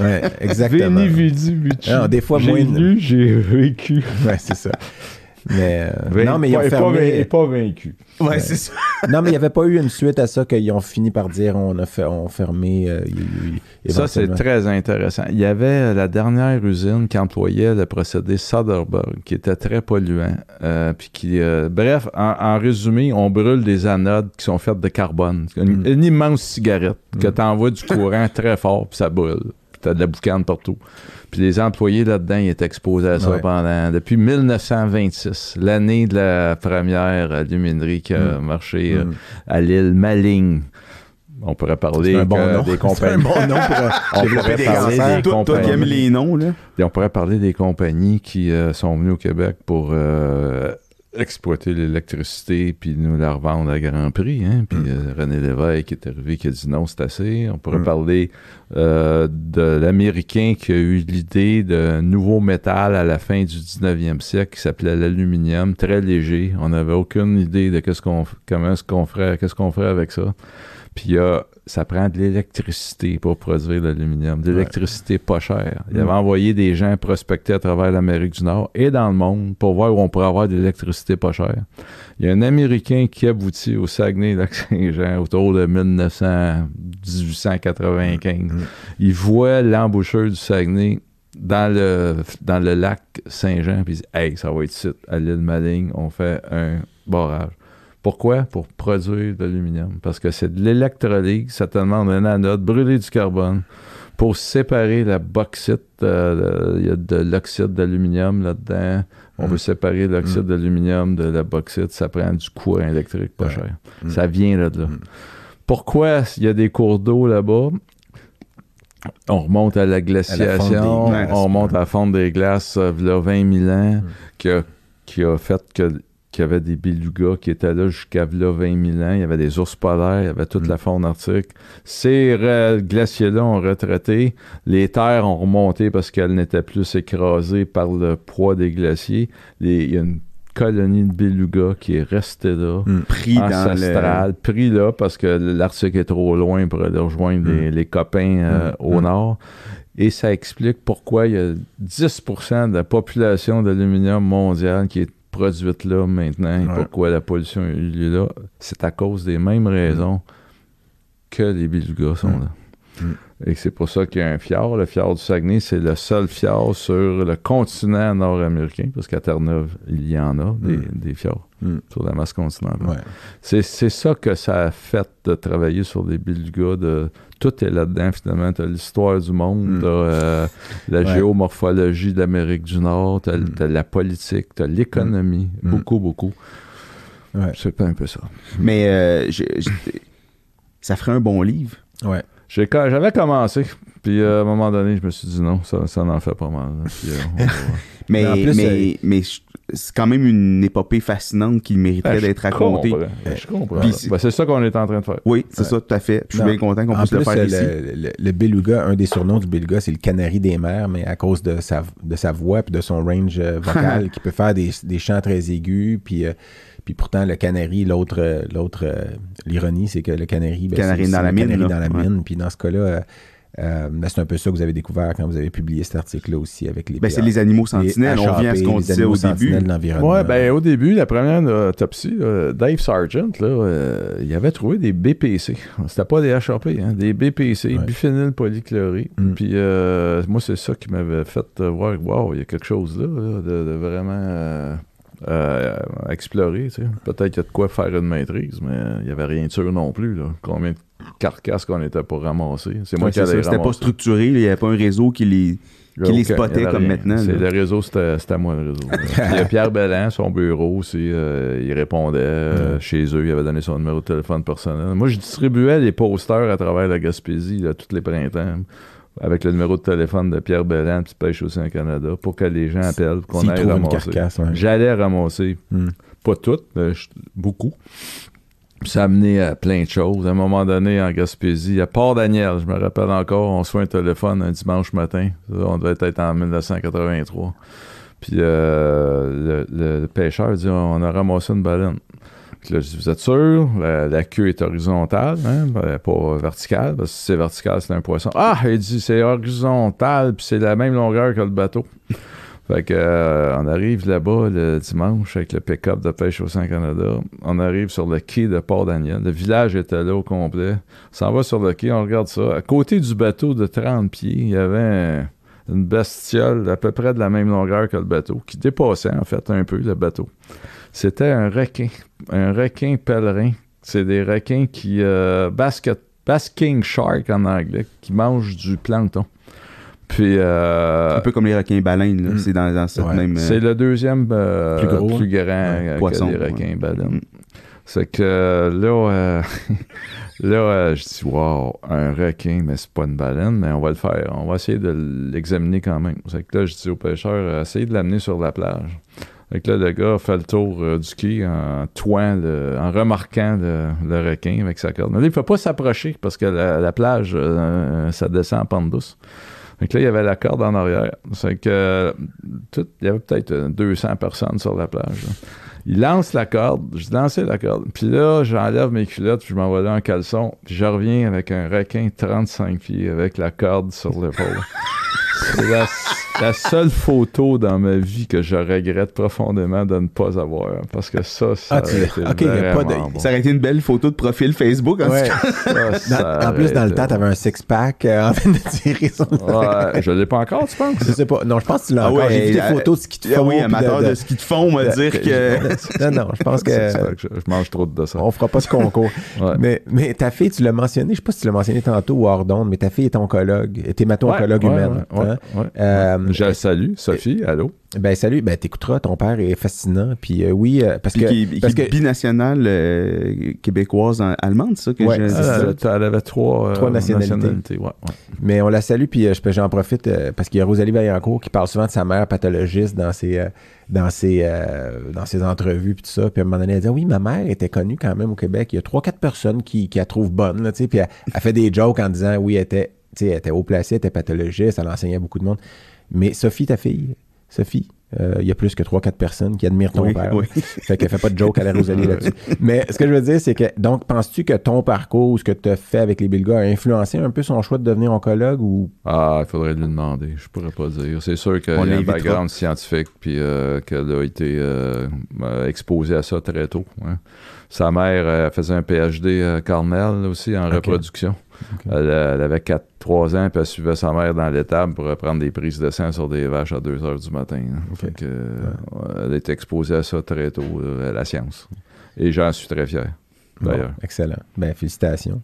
Ouais, exactement. Veni, vidi, vici. Non, des fois, j'ai moins- lu, j'ai vécu. Ouais, c'est ça. Mais euh, non, mais ils ont pas, fermé. pas, pas vaincu. Ouais, c'est ça. non, mais il n'y avait pas eu une suite à ça qu'ils ont fini par dire on a fait, on fermé. euh, Ça, c'est très intéressant. Il y avait euh, la dernière usine qui employait le procédé Soderbergh, qui était très polluant. euh, puis qui, euh, bref, en, en résumé, on brûle des anodes qui sont faites de carbone. Une, Mm. une immense cigarette que Mm. tu envoies du courant très fort, puis ça brûle. Puis tu as de la boucane partout. Puis les employés là-dedans, ils étaient exposés à ça Ouais. pendant depuis 1926, l'année de la première aluminerie qui a Mm. marché euh, Mm. à l'île Maligne. On pourrait parler C'est un bon que nom. des C'est un compagnies. bon nom pour euh, On développer pourrait des parler cancers. des Toi, toi qui aimes compagnies. les noms, là? Et on pourrait parler des compagnies qui euh, sont venues au Québec pour euh, exploiter l'électricité puis nous la revendre à grand prix. Hein? Puis Mm. euh, René Lévesque est arrivé qui a dit non, c'est assez. On pourrait Mm. parler euh, de l'Américain qui a eu l'idée d'un nouveau métal à la fin du 19e siècle qui s'appelait l'aluminium, très léger. On n'avait aucune idée de qu'est-ce qu'on, comment est-ce qu'on ferait, qu'est-ce qu'on ferait avec ça. Puis ça prend de l'électricité pour produire de l'aluminium, de l'électricité pas chère. Il Mm. avait envoyé des gens prospecter à travers l'Amérique du Nord et dans le monde pour voir où on pourrait avoir de l'électricité pas chère. Il y a un Américain qui aboutit au Saguenay-Lac-Saint-Jean autour de 1900, 1895. Mm. Il voit l'embouchure du Saguenay dans le, dans le lac Saint-Jean, puis il dit Hey, ça va être ici, à l'île Maligne, on fait un barrage. Pourquoi? Pour produire de l'aluminium. Parce que c'est de l'électrolyse, ça te demande un anode, brûler du carbone pour séparer la bauxite. euh, Il y a de l'oxyde d'aluminium là-dedans. On Mm. veut séparer l'oxyde Mm. d'aluminium de la bauxite. Ça prend du courant électrique pas Ouais. cher. Mm. Ça vient là de là. Mm. Pourquoi il y a des cours d'eau là-bas? On remonte à la glaciation, glaces, on remonte à la fonte des glaces, euh, v'là 20 000 ans, Mm. qui, a, qui a fait que qu'il y avait des belugas qui étaient là jusqu'à v'là 20 000 ans. Il y avait des ours polaires, il y avait toute Mm. la faune arctique. Ces glaciers-là ont retraité. Les terres ont remonté parce qu'elles n'étaient plus écrasées par le poids des glaciers. Les- il y a une colonie de belugas qui est restée là Pris dans le. ancestral, pris là parce que l'Arctique est trop loin pour aller rejoindre les, les copains euh, Mm. au Mm. nord. Et ça explique pourquoi il y a 10% de la population d'aluminium mondiale qui est produite là maintenant et Ouais. pourquoi la pollution a eu lieu là, c'est à cause des mêmes raisons que les belugas sont Mm. là. Mm. Et c'est pour ça qu'il y a un fjord. Le fjord du Saguenay, c'est le seul fjord sur le continent nord-américain, parce qu'à Terre-Neuve, il y en a des, Mm. des fjords Mm. sur la masse continentale. Ouais. C'est, ça que ça a fait de travailler sur des belugas. De, tout est là-dedans, finalement. Tu as l'histoire du monde, Mm. tu as la Ouais. géomorphologie de l'Amérique du Nord, tu as, Mm. la politique, tu as l'économie. Mm. Beaucoup, beaucoup. Ouais. C'est pas un peu ça. Mais euh, ça ferait un bon livre. Ouais. J'avais commencé, puis euh, à un moment donné, je me suis dit non, ça, ça en fait pas mal. là. Puis, euh, Mais, Mais en plus, mais, c'est quand même une épopée fascinante qui mériterait je d'être racontée. comprends. Je comprends. Puis Ben, c'est- ça qu'on est en train de faire. Oui, c'est Ouais. ça, tout à fait. Je suis Non. bien content qu'on puisse le faire euh, ici. le, le- le beluga, un des surnoms du beluga, c'est le canari des mers, mais à cause de sa, de sa voix et de son range euh, vocal, qui peut faire des, des chants très aigus. Puis, euh, puis pourtant, le canari, l'autre, euh, l'autre euh, l'ironie, c'est que le canari, ben, Canari c'est- dans c'est la le mine, canari là. dans la Ouais. mine. Puis dans ce cas-là, euh, ben, c'est un peu ça que vous avez découvert quand vous avez publié cet article-là aussi avec les Ben, c'est les animaux sentinelles. On revient à ce qu'on disait au début. Ouais, ben au début, la première autopsie, Dave Sargent, là, euh, il avait trouvé des BPC. C'était pas des HAP, hein, des BPC, Ouais. biphényl polychloré. Mm. Puis euh, moi, c'est ça qui m'avait fait voir, wow, il y a quelque chose là, là, de, de vraiment euh, explorer. tu sais. Peut-être qu'il y a de quoi faire une maîtrise, mais il n'y avait rien de sûr non plus. Là. Combien de carcasses qu'on était pour ramasser. C'est moi Ouais, qui allais C'était pas structuré, il n'y avait pas un réseau qui les. Qui les spottait comme rien. maintenant, le réseau, c'était à moi le réseau. Puis il y a Pierre Bellan, son bureau aussi, euh, il répondait euh, chez eux, il avait donné son numéro de téléphone personnel. Moi, je distribuais les posters à travers la Gaspésie là, tous les printemps avec le numéro de téléphone de Pierre Bellan, puis Pêche aussi en Canada, pour que les gens appellent, qu'on aille ramasser. ouais. J'allais ramasser, Hmm. pas toutes, mais beaucoup. Puis ça a amené à plein de choses. À un moment donné, en Gaspésie, à Port-Daniel, je me rappelle encore, on se fait un téléphone un dimanche matin. On devait être en 1983. Puis euh, le, le- le pêcheur dit on a ramassé une baleine. Là, je dis Vous êtes sûr? La, queue est horizontale, hein, ben, pas verticale, parce que si c'est vertical, c'est un poisson. Ah Il dit C'est horizontal, puis c'est la même longueur que le bateau. Fait que, euh, on arrive là-bas le dimanche avec le pick-up de Pêche au Canada. On arrive sur le quai de Port-Daniel. Le village était là au complet. On s'en va sur le quai, on regarde ça. À côté du bateau de 30 pieds, il y avait un- une bestiole à peu près de la même longueur que le bateau, qui dépassait en fait un peu le bateau. C'était un requin. Un requin pèlerin. C'est des requins qui... euh, basket, basking shark en anglais, qui mangent du plancton. Puis... euh, Un peu comme les requins baleines, là. Mm. c'est dans, dans cette Ouais. même. euh, c'est le deuxième euh, Plus gros, plus grand Ouais, euh, poisson, que les ouais. requins baleines. Mm. C'est que là, euh, là euh, je dis, wow, un requin, mais c'est pas une baleine, mais on va le faire. On va essayer de l'examiner quand même. C'est que là, je dis au pêcheur, essayez de l'amener sur la plage. Fait que là, le gars fait le tour euh, du quai en le- en remarquant le, le requin avec sa corde. Mais là, il ne faut pas s'approcher parce que la, la plage, euh, ça descend en pente douce. Fait que là, il y avait la corde en arrière. C'est que euh, tout- il y avait peut-être euh, 200 personnes sur la plage. là. Il lance la corde, je lançais la corde. Puis là, j'enlève mes culottes, puis je m'envoie là en caleçon, puis je reviens avec un requin 35 pieds avec la corde sur l'épaule. C'est la, la seule photo dans ma vie que je regrette profondément de ne pas avoir. Parce que ça, ça Ah, aurait été pas de- vraiment bon. Ça aurait été une belle photo de profil Facebook. en Ouais. tout cas. Ça, ça Dans- en plus, dans le temps, t'avais un six-pack euh, en train de tirer le Ouais, je l'ai pas encore, tu penses? Je sais pas. Non, je pense que tu l'as Ah encore. ouais, J'ai vu des euh, photos de ski de Ah fond. oui, amateur de, ski de fond, on va de- dire que. Non, non, je pense que je, je mange trop de ça. on fera pas ce concours. Ouais. mais, mais ta fille, tu l'as mentionné, je sais pas si tu l'as mentionné tantôt ou hors d'onde, mais ta fille est oncologue, est hémato-oncologue Ouais, humaine. ouais, hein. Euh, Je la salue, Sophie, allô? ben salut, ben t'écouteras, ton père est fascinant. Puis euh, oui, euh, parce Puis que, qui, qui parce est que binationale euh, québécoise en- allemande, ça que Ouais, je. ça. Elle, avait- elle avait trois, euh, Trois nationalités. ouais, ouais. Mais on la salue, puis euh, je- j'en profite euh, parce qu'il y a Rosalie Vaillancourt qui parle souvent de sa mère pathologiste dans ses, euh, dans ses, euh, dans ses entrevues, puis tout ça. Puis à un moment donné, elle dit Oui, ma mère était connue quand même au Québec. Il y a trois, quatre personnes qui, qui la trouvent bonne, là, tu sais. Puis elle, elle fait des jokes en disant Oui, elle était, tu sais, elle était haut placée, elle était pathologiste, elle enseignait à beaucoup de monde. Mais Sophie, ta fille, Sophie, Euh, Il y a plus que 3-4 personnes qui admirent ton Oui, père. oui. Fait qu'elle fait pas de joke à la Rosalie là-dessus. Mais ce que je veux dire, c'est que, donc, penses-tu que ton parcours, ce que tu as fait avec les Bilgas, a influencé un peu son choix de devenir oncologue ou? Ah, il faudrait lui demander. Je pourrais pas dire. C'est sûr qu'il a un background scientifique, puis euh, qu'elle a été euh, exposée à ça très tôt. hein. Sa mère euh, faisait un PhD à Cornell aussi en reproduction. Elle, euh, elle avait 4-3 ans, puis elle suivait sa mère dans l'étable pour prendre des prises de sang sur des vaches à 2 heures du matin. hein. Ok. Fait que, euh, Elle était exposée à ça très tôt, euh, à la science. Et j'en suis très fier, d'ailleurs. Bon, excellent. Ben, félicitations.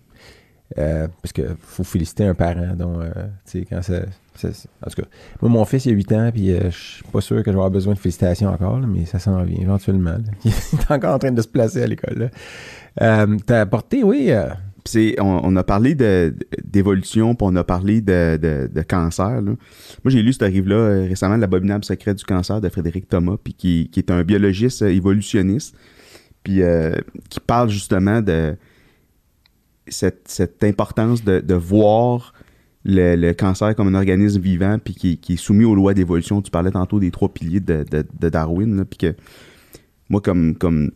Euh, parce que faut féliciter un parent dont, euh, tu sais, quand ça, ça- ça- En tout cas, moi, mon fils, il a 8 ans, puis euh, je suis pas sûr que je vais avoir besoin de félicitations encore, là, mais ça s'en vient éventuellement. là. Il est encore en train de se placer à l'école. T'as apporté, oui. On, a parlé d'évolution, puis on a parlé de, cancer. là. Moi, j'ai lu ce livre-là euh, récemment, L'abominable secret du cancer de Frédéric Thomas, puis qui, est un biologiste euh, évolutionniste, puis euh, qui parle justement de cette, importance de, voir le, cancer comme un organisme vivant, puis qui, est soumis aux lois d'évolution. Tu parlais tantôt des trois piliers de, Darwin, puis que moi, comme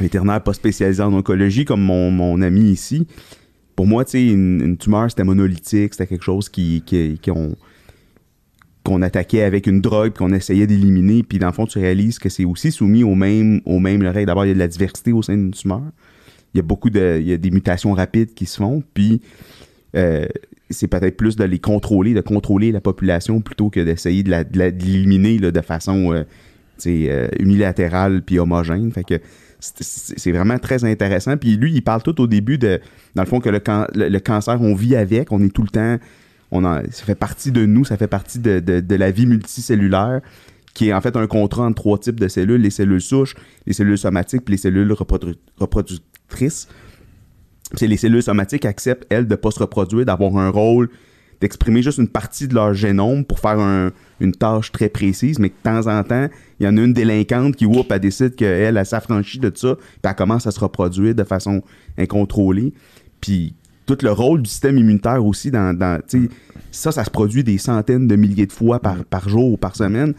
vétérinaire pas spécialisé en oncologie, comme mon, mon ami ici, pour moi, tu sais, une, tumeur, c'était monolithique, c'était quelque chose qui, qui, qu'on attaquait avec une drogue, qu'on essayait d'éliminer, puis dans le fond, tu réalises que c'est aussi soumis aux mêmes, aux mêmes règles. D'abord, il y a de la diversité au sein d'une tumeur. Il y a beaucoup de, il y a des mutations rapides qui se font, puis euh, c'est peut-être plus de les contrôler, de contrôler la population plutôt que d'essayer de la- de l'éliminer de façon euh, euh, unilatérale puis homogène. Fait que c'est- vraiment très intéressant. Puis lui, il parle tout au début de, dans le fond, que le, can- le, le cancer, on vit avec, on est tout le temps, on en- ça fait partie de nous, ça fait partie de, la vie multicellulaire, qui est en fait un contrat entre trois types de cellules, les cellules souches, les cellules somatiques, puis les cellules reprodu- reproductrices. C'est les cellules somatiques acceptent, elles, de ne pas se reproduire, d'avoir un rôle, d'exprimer juste une partie de leur génome pour faire un- une tâche très précise, mais que de temps en temps, il y en a une délinquante qui, whoop, elle décide qu'elle, elle s'affranchit de ça, puis elle commence à se reproduire de façon incontrôlée. Puis tout le rôle du système immunitaire aussi, dans, ça, ça se produit des centaines de milliers de fois par, par jour ou par semaine.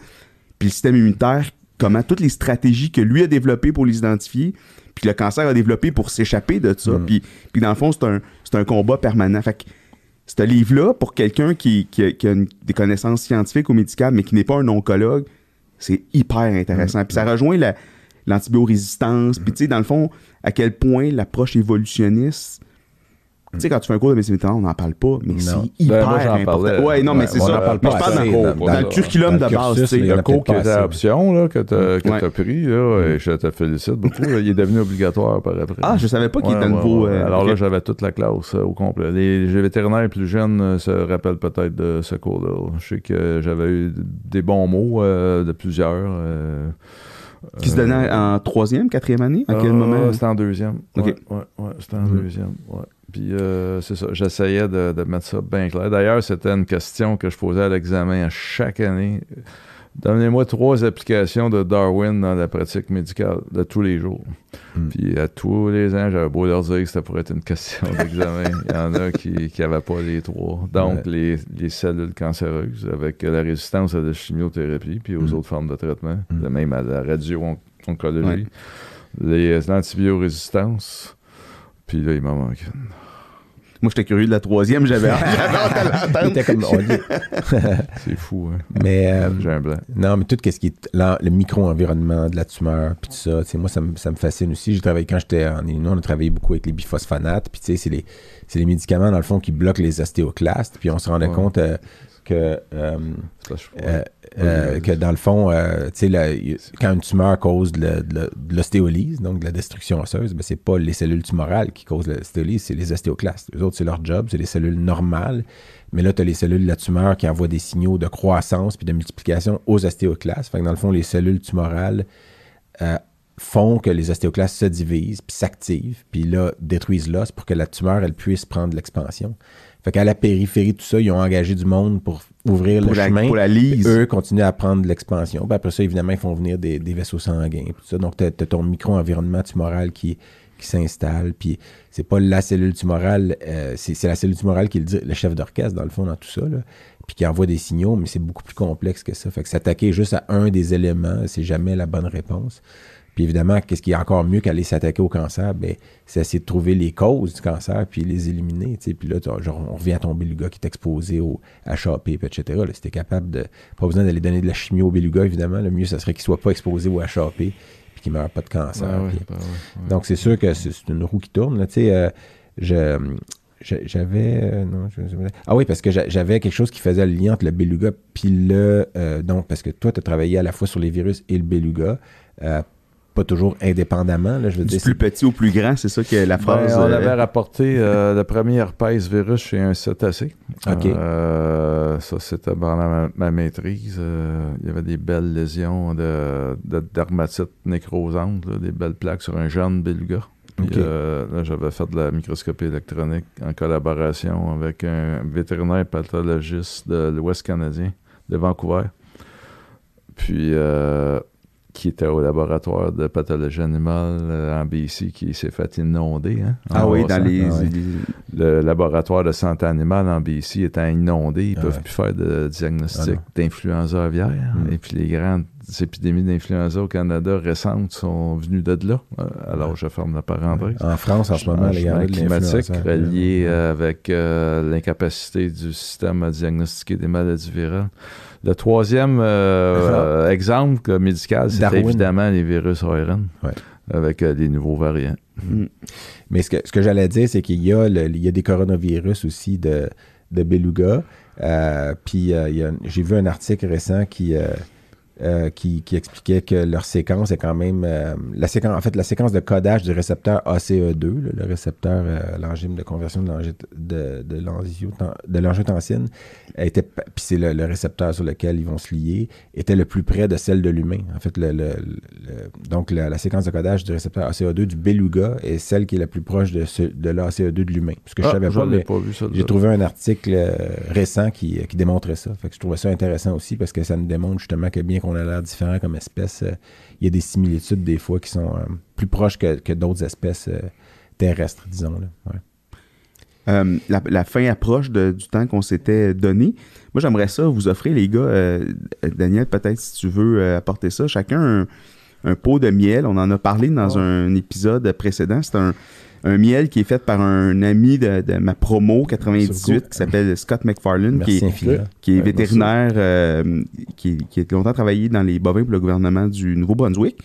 Puis le système immunitaire, comment toutes les stratégies que lui a développées pour les identifier, puis le cancer a développé pour s'échapper de ça. Mm. Puis, puis dans le fond, c'est un, c'est un combat permanent. Fait que ce livre-là, pour quelqu'un qui, qui a, qui a une- des connaissances scientifiques ou médicales, mais qui n'est pas un oncologue, c'est hyper intéressant. Puis ça rejoint la- l'antibiorésistance. Puis tu sais, dans le fond, à quel point l'approche évolutionniste. Tu sais, quand tu fais un cours de médecine vétérinaire, on n'en parle pas, mais c'est hyper Ben, moi, j'en important. parlais. Ouais, non, mais Ouais, c'est on ça. parle pas je parle dans, dans- dans le curriculum de base, tu sais. Le cours qui était option, là, que tu as, Ouais. pris, là, et je te félicite beaucoup. là, il est devenu obligatoire par après. Ah, je savais pas qu'il était nouveau. euh, Alors là, j'avais toute la classe euh, au complet. Les, vétérinaires plus jeunes euh, se rappellent peut-être de ce cours-là. Je sais que j'avais eu des bons mots de plusieurs. Qui se donnait en troisième, quatrième année? À quel moment? C'était en deuxième. Ok. Ouais, ouais, c'était en Mhm. deuxième. Ouais. Puis euh, c'est ça, j'essayais de, de mettre ça bien clair. D'ailleurs, c'était une question que je posais à l'examen à chaque année. Donnez-moi trois applications de Darwin dans la pratique médicale de tous les jours. Mhm. Puis à tous les ans, j'avais beau leur dire que c'était pour être une question d'examen. Il y en a qui n'avaient pas les trois. Donc, les, les cellules cancéreuses avec la résistance à la chimiothérapie puis aux Mhm. autres formes de traitement, de même à la radio-oncologie, Ouais. les l'antibiorésistances. Puis là, il m'en manque une. Moi, j'étais curieux de la troisième, j'avais hâte l'entendre. comme. dit- C'est fou, hein? mais. euh, J'ai un blanc. Non, mais tout ce qui est le micro-environnement de la tumeur, puis tout ça, tu sais, moi, ça me, ça me fascine aussi. J'ai travaillé, quand j'étais en Illinois, on a travaillé beaucoup avec les biphosphonates, puis tu sais, c'est les, c'est les médicaments, dans le fond, qui bloquent les ostéoclastes, puis on se rendait Ouais. compte euh, que, euh, euh, euh, que dans le fond, euh, la- quand une tumeur cause de, de l'ostéolyse, donc de la destruction osseuse, ben, c'est pas les cellules tumorales qui causent l'ostéolyse, c'est les ostéoclastes. Eux autres, c'est leur job, c'est les cellules normales. Mais là, tu as les cellules de la tumeur qui envoient des signaux de croissance puis de multiplication aux ostéoclastes. Fait que dans le fond, les cellules tumorales font que les ostéoclastes se divisent puis s'activent, puis là, détruisent l'os pour que la tumeur, elle puisse prendre l'expansion. Fait qu'à la périphérie tout ça, ils ont engagé du monde pour ouvrir pour, le la, chemin. pour la lise. Eux continuent à prendre de l'expansion. Puis après ça, évidemment, ils font venir des, des vaisseaux sanguins. tout ça. Donc, tu as, ton micro-environnement tumoral qui, qui s'installe. Puis c'est pas la cellule tumorale, euh, c'est la cellule tumorale qui est le, le chef d'orchestre, dans le fond, dans tout ça. Là. Puis qui envoie des signaux, mais c'est beaucoup plus complexe que ça. Fait que s'attaquer juste à un des éléments, c'est jamais la bonne réponse. Puis évidemment, qu'est-ce qui est encore mieux qu'aller s'attaquer au cancer? Ben, c'est essayer de trouver les causes du cancer puis les éliminer. Puis là, genre, on revient à ton beluga qui est exposé au HAP, etc. Là, si t'es capable de. Pas besoin d'aller donner de la chimio au beluga, évidemment. Le mieux, ça serait qu'il soit pas exposé au HAP puis qu'il meure pas de cancer. Ben donc, c'est sûr que c'est une roue qui tourne. là. Euh, je- j'avais. euh, ah oui, parce que j'a- j'avais quelque chose qui faisait le lien entre le beluga puis le. euh, donc, parce que toi, tu as travaillé à la fois sur les virus et le beluga. Pas toujours indépendamment, là, je veux Du dire. plus petit au plus grand, c'est ça que la Ben, phrase. on euh, avait rapporté euh, le premier herpès virus chez un cétacé. OK. Euh, ça, c'était pendant ma, ma maîtrise. Euh, il y avait des belles lésions de, de dermatite nécrosante, là, des belles plaques sur un jeune beluga. Puis, OK. euh, là, j'avais fait de la microscopie électronique en collaboration avec un vétérinaire pathologiste de l'Ouest canadien, de Vancouver. Puis, euh, qui était au laboratoire de pathologie animale euh, en BC, qui s'est fait inonder. Hein, Ah oui, dans les. Ah. Le laboratoire de santé animale en BC étant inondé, ils Ah peuvent ouais. plus faire de diagnostic Ah d'influenza aviaire. Mm. Et puis les grandes épidémies d'influenza au Canada récentes sont venues de là. Euh, Alors je ferme la parenthèse. En France, en ce moment, les Changement gars, de climatique l'influenza. relié avec euh, l'incapacité du système à diagnostiquer des maladies virales. Le troisième euh, exemple euh, médical, c'est évidemment les virus ARN Ouais. avec euh, les nouveaux variants. Mm. Mais ce que, ce que j'allais dire, c'est qu'il y, a le- il y a des coronavirus aussi de, de beluga. Euh, puis euh, j'ai vu un article récent qui, euh, qui, qui expliquait que leur séquence est quand même. euh, la séquence, en fait, la séquence de codage du récepteur ACE2, là, le récepteur, euh, l'enzyme de conversion de de, de l'angioten- de l'angiotensine, était, puis c'est le, le récepteur sur lequel ils vont se lier, était le plus près de celle de l'humain. En fait, le, donc la, la séquence de codage du récepteur ACE2 du beluga est celle qui est la plus proche de, ce, de l'ACE2 de l'humain. Parce que je Ah, savais pas, mais pas vu ça. j'ai trouvé un article euh, récent qui, qui démontrait ça. Fait que je trouvais ça intéressant aussi parce que ça nous démontre justement que bien qu'on a l'air différent comme espèce, euh, il y a des similitudes des fois qui sont euh, plus proches que, que d'autres espèces euh, terrestres, disons. Là. Ouais. Euh, la, la fin approche de- du temps qu'on s'était donné. Moi, j'aimerais ça vous offrir, les gars. euh, Daniel, peut-être si tu veux euh, apporter ça. Chacun un, un pot de miel. On en a parlé dans un épisode précédent. C'est un, un miel qui est fait par un ami de, de ma promo 98 qui s'appelle Scott McFarlane, qui est, infiniment. qui est Ouais, vétérinaire, euh, qui, qui a longtemps travaillé dans les bovins pour le gouvernement du Nouveau-Brunswick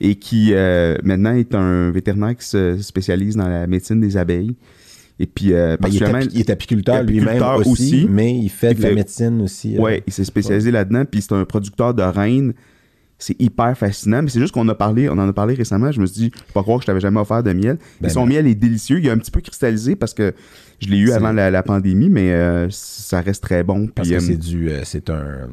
et qui euh, maintenant est un vétérinaire qui se spécialise dans la médecine des abeilles. Et puis, euh, Ben, il, est particulièrement- api- il est apiculteur lui-même aussi, aussi. mais il fait Il de la médecine aussi. euh, Ouais, il s'est spécialisé là-dedans, puis c'est un producteur de reines. C'est hyper fascinant, mais c'est juste qu'on a parlé, on en a parlé récemment. Je me suis dit, je peux pas croire que je t'avais jamais offert de miel. Ben et son non. miel est délicieux. Il est un petit peu cristallisé parce que je l'ai eu avant la, la pandémie, mais euh, ça reste très bon. Parce Puis, que euh, c'est du, euh, c'est un,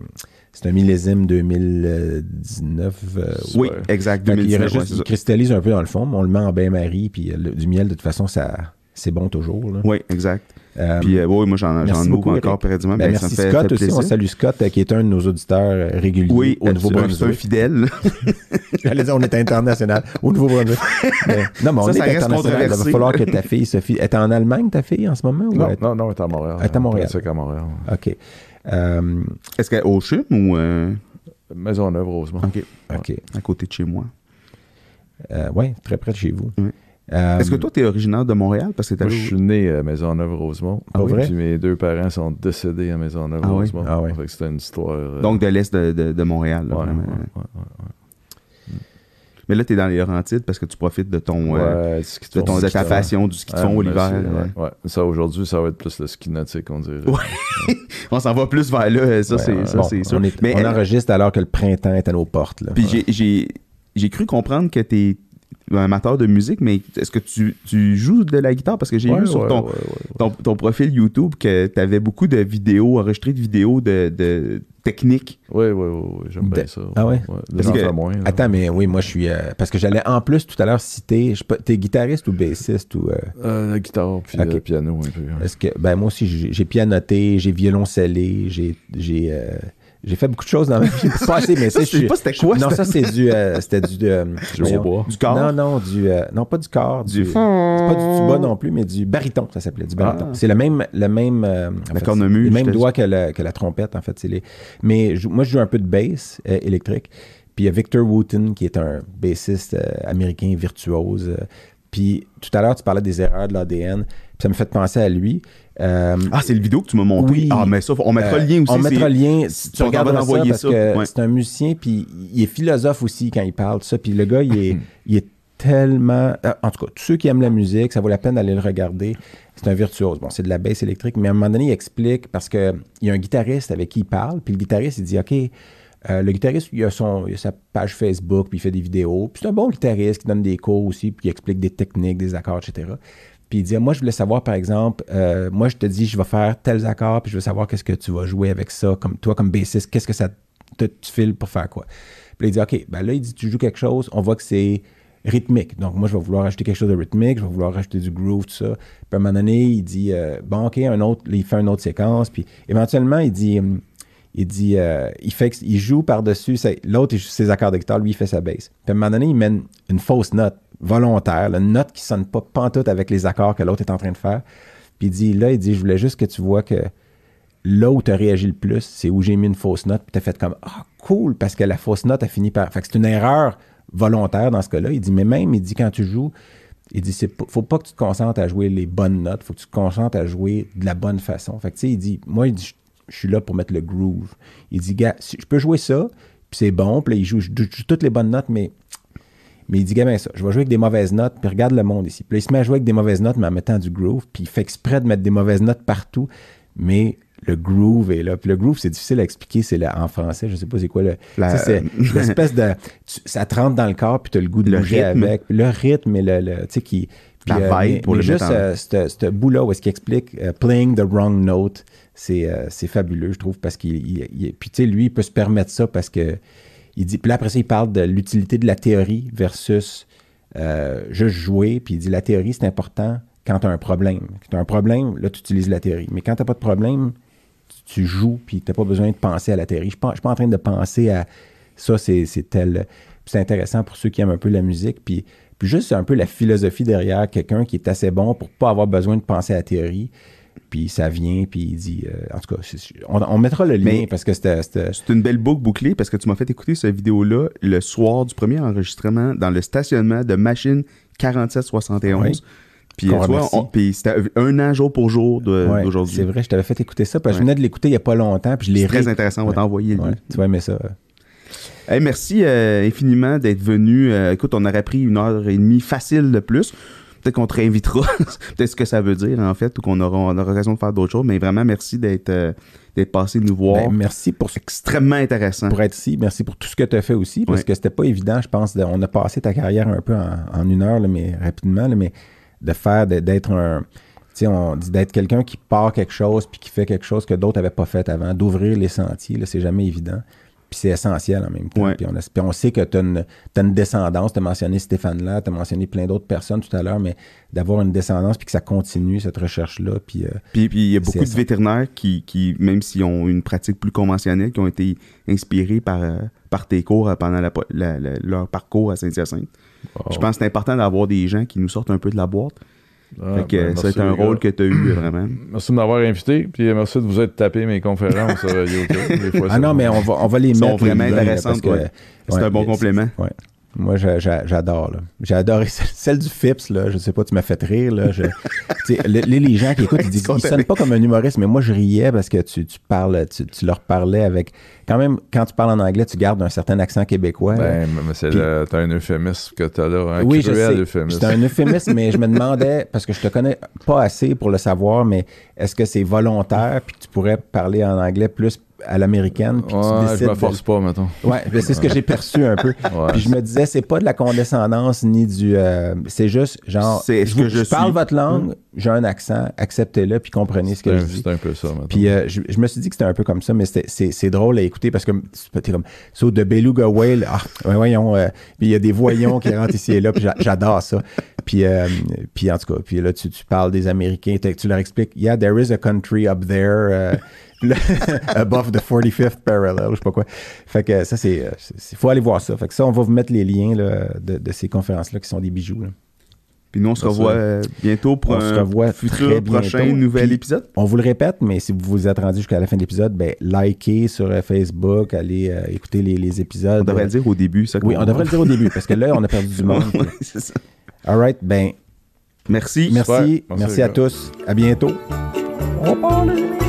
c'est un millésime 2019. euh, oui, Ouais. exact. Fait qu'il 2019, reste ouais, juste- c'est il cristallise un peu dans le fond, mais on le met en bain-marie, puis le- du miel, de toute façon, ça, c'est bon toujours. là. Oui, exact. Euh, Puis, euh, ouais, moi, j'en, merci j'en ouvre beaucoup, encore périodiquement. ben, ça merci me fait, Scott fait aussi. On salue Scott, euh, qui est un de nos auditeurs réguliers Oui, au c'est un- c'est un Nouveau-Brunswick. fidèle. J'allais dire, on est international au Nouveau-Brunswick. Non, mais on Ça, est ça reste international. Il va falloir que ta fille, Sophie, est en Allemagne, ta fille, en ce moment? Ou Non, elle- non, non, elle est à Montréal. Elle est à Montréal. C'est à Montréal. OK. Euh, Est-ce qu'elle est au CHUM ou euh, Maisonneuve, Rosemont. OK, OK. à côté de chez moi? Euh, oui, très près de chez vous. Oui. Euh, Est-ce que toi, tu es originaire de Montréal? Parce que t'as Moi, je suis né à Maisonneuve-Rosemont. Ah oui? Puis mes deux parents sont décédés à Maisonneuve-Rosemont. Ah oui? Fait que c'était une histoire. euh, Donc, de l'est de, de- de Montréal. là, ouais, vraiment. ouais, ouais, ouais. Mais là, tu es dans les Laurentides parce que tu profites de ton, euh, ski de, ton- de ta passion du ski de Ah, fond l'hiver. ouais, ouais. Ça, aujourd'hui, ça va être plus le ski nautique, on dirait. Ouais. On s'en va plus vers là, ça, ouais, c'est, Bon, c'est sûr. On, est- Mais on enregistre alors que le printemps est à nos portes. Là. Puis Ouais. j'ai, j'ai, j'ai cru comprendre que t'es amateur de musique, mais est-ce que tu, tu joues de la guitare? Parce que j'ai Ouais, vu sur ouais, ton, ouais, ouais, ouais. ton, ton profil YouTube que tu avais beaucoup de vidéos, enregistrées de vidéos de, de techniques. Oui, oui, oui, oui, j'aime De- bien ça. Ah ouais? Parce que- moins. Attends, mais oui, moi, je suis. euh, parce que j'allais en plus tout à l'heure citer. T'es guitariste ou bassiste ou. euh, Euh, la guitare, puis le piano un peu. Est-ce que. Ben, moi aussi, j'ai j'ai pianoté, j'ai violoncellé, j'ai. J'ai fait beaucoup de choses dans ma vie. Pas assez, mais Ça, tu je sais pas c'était quoi, Non, ça. c'est du. euh, C'était du. euh, Du voyons. Du corps? Non, non, du. euh, non, pas du corps. Du, Du- c'est pas du tuba non plus, mais du baryton, ça s'appelait. Du baryton. Ah. C'est le même. Le même euh, La fait, cornemuse, Le même doigt que la, que la trompette, en fait. Les... Mais je- moi, je joue un peu de bass euh, électrique. Puis il y a Victor Wooten, qui est un bassiste euh, américain virtuose. euh, puis tout à l'heure, tu parlais des erreurs de l'ADN. Puis ça me fait penser à lui. Euh, Ah, c'est le vidéo que tu m'as monté? Oui. Ah, mais ça, on mettra euh, le lien aussi. On mettra le lien. Si tu regardes ça, parce ça, que ouais. c'est un musicien, puis il est philosophe aussi quand il parle de ça. Puis le gars, il est, il est tellement... euh, En tout cas, tous ceux qui aiment la musique, ça vaut la peine d'aller le regarder. C'est un virtuose. Bon, c'est de la basse électrique, mais à un moment donné, il explique, parce qu'il y a un guitariste avec qui il parle, puis le guitariste, il dit, OK, euh, le guitariste, il a, son, il a sa page Facebook, puis il fait des vidéos. Puis c'est un bon guitariste qui donne des cours aussi, puis il explique des techniques, des accords, etc. Puis il dit, moi, je voulais savoir, par exemple, euh, moi, je te dis, je vais faire tels accords, puis je veux savoir qu'est-ce que tu vas jouer avec ça, comme toi, comme bassiste, qu'est-ce que ça te, tu files pour faire quoi? Puis il dit, OK, ben là, il dit, tu joues quelque chose, on voit que c'est rythmique. Donc, moi, je vais vouloir ajouter quelque chose de rythmique, je vais vouloir rajouter du groove, tout ça. Puis à un moment donné, il dit, euh, bon, OK, un autre, il fait une autre séquence. Puis éventuellement, il dit, hum, il dit, euh, il fait, joue par-dessus, l'autre, il joue ses accords de guitare, lui, il fait sa basse. Puis à un moment donné, il mène une fausse note volontaire, une note qui sonne pas pantoute avec les accords que l'autre est en train de faire. Puis il dit, là, il dit, je voulais juste que tu vois que là où tu as réagi le plus, c'est où j'ai mis une fausse note, puis tu as fait comme Ah, cool, parce que la fausse note a fini par. Fait que c'est une erreur volontaire dans ce cas-là. Il dit, mais même, il dit, quand tu joues, il dit, c'est faut pas que tu te concentres à jouer les bonnes notes, faut que tu te concentres à jouer de la bonne façon. Fait que, tu sais, il dit, moi, il dit, je- suis là pour mettre le groove. Il dit, gars, si- je peux jouer ça, puis c'est bon, puis là, il joue, je toutes les bonnes notes, mais mais il dit, gamin, ça, je vais jouer avec des mauvaises notes, puis regarde le monde ici. Puis là, il se met à jouer avec des mauvaises notes, mais en mettant du groove, puis il fait exprès de mettre des mauvaises notes partout, mais le groove est là. Puis le groove, c'est difficile à expliquer, c'est en français, je sais pas c'est quoi le. C'est l'espèce de. tu- ça te rentre dans le corps, puis tu as le goût de Le bouger rythme. avec. Puis le rythme et le. le- tu sais, qui. La puis, vibe mais- pour mais le juste euh, ce ce bout-là où est-ce qu'il explique euh, playing the wrong note, c'est euh, c'est fabuleux, je trouve, parce qu'il. il- il- puis tu sais, lui, il peut se permettre ça parce que. Il dit, puis là, après ça, il parle de l'utilité de la théorie versus euh, juste jouer. Puis il dit, la théorie, c'est important quand tu as un problème. Quand tu as un problème, là, tu utilises la théorie. Mais quand tu n'as pas de problème, tu, tu joues, puis tu n'as pas besoin de penser à la théorie. Je ne suis pas en train de penser à ça, c'est tel. C'est intéressant pour ceux qui aiment un peu la musique. Puis, puis juste un peu la philosophie derrière quelqu'un qui est assez bon pour pas avoir besoin de penser à la théorie. Puis ça vient, puis il dit. euh, en tout cas, on, on mettra le lien Mais- parce que c'était. C'est une belle boucle bouclée parce que tu m'as fait écouter cette vidéo-là le soir du premier enregistrement dans le stationnement de machine 4771. Oui. Puis, c'était un an jour pour jour Ouais, d'aujourd'hui. c'est vrai, je t'avais fait écouter ça parce que je venais de l'écouter il n'y a pas longtemps. Puis je l'ai C'est très intéressant, on va Ouais. t'envoyer le tu vas aimer ça. Hey, merci euh, infiniment d'être venu. Euh, écoute, on aurait pris une heure et demie facile de plus. Peut-être qu'on te réinvitera. Peut-être ce que ça veut dire, en fait, ou qu'on aura, on aura raison de faire d'autres choses. Mais vraiment, merci d'être euh, d'être passé nous voir. Ben, merci pour, Extrêmement intéressant. pour être ici. Merci pour tout ce que tu as fait aussi parce que c'était pas évident, je pense. de- on a passé ta carrière un peu en, en une heure, là, mais rapidement, là, mais de faire, d'être un. On dit d'être quelqu'un qui part quelque chose puis qui fait quelque chose que d'autres n'avaient pas fait avant, d'ouvrir les sentiers, c'est jamais évident. Puis c'est essentiel en même temps. Ouais. Puis, on, a- puis on sait que tu as une, descendance. Tu as mentionné Stéphane là, tu as mentionné plein d'autres personnes tout à l'heure, mais d'avoir une descendance puis que ça continue, cette recherche-là. Puis, euh, Puis, puis il y a beaucoup de vétérinaires qui, qui, même s'ils ont une pratique plus conventionnelle, qui ont été inspirés par, euh, par tes cours euh, pendant la po- la- la- leur parcours à Saint-Hyacinthe. Wow. Je pense que c'est important d'avoir des gens qui nous sortent un peu de la boîte. Ah, fait que ben, ça a été un rôle gars. que tu as eu euh, vraiment. Merci de m'avoir invité, puis merci de vous être tapé mes conférences sur euh, YouTube. Des fois, Ah non, mais on va, on va les sont mettre. les vraiment intéressantes, ouais. C'est ouais, un bon complément. Ouais. Moi, j'a- j'a- j'adore. J'ai adoré celle, du Fips. Là. Je sais pas, tu m'as fait rire. Là. Je- les, les gens qui écoutent, ils disent ils sonnent pas comme un humoriste, mais moi, je riais parce que tu, tu parles, tu, tu leur parlais avec. Quand même, quand tu parles en anglais, tu gardes un certain accent québécois. Ben, mais c'est Puis- le- t'as un euphémisme que t'as là, un oui, je cruel sais. euphémisme. C'est un euphémisme, mais je me demandais, parce que je te connais pas assez pour le savoir, mais est-ce que c'est volontaire puis que tu pourrais parler en anglais plus à l'américaine. Puis tu Ouais, je décides me de- force pas, mettons. Ouais, ben, c'est ce que j'ai perçu un peu. Ouais. Puis je me disais, c'est pas de la condescendance ni du. euh, c'est juste genre. C'est ce vous- que je parle suis. votre langue, j'ai un accent, acceptez-le puis comprenez ce que je un- dis. c'est un peu ça, mettons. Puis euh, je, je me suis dit que c'était un peu comme ça, mais c'est drôle à écouter parce que t'es comme so de beluga whale, ah, voyons, euh, il y a des voyons qui rentrent ici et là, j'adore ça. Puis, euh, puis en tout cas, puis là tu, parles des Américains, tu leur expliques, yeah, there is a country up there. euh, là, above the 45th parallel, je sais pas quoi. Fait que ça, c'est. faut aller voir ça. Fait que ça, on va vous mettre les liens là, de, ces conférences-là qui sont des bijoux. là. Puis nous, on se revoit euh, bientôt pour On un se revoit futur très bientôt. prochain nouvel Puis- épisode. On vous le répète, mais si vous vous êtes rendu jusqu'à la fin de l'épisode, ben, likez sur euh, Facebook, allez euh, écouter les, les épisodes. On devrait le dire au début, ça. Oui, on devrait le dire au début, parce que là, on a perdu du monde. Ouais, c'est ça. All right, ben, Merci. merci. Merci, Merci, à tous. À bientôt. On parle.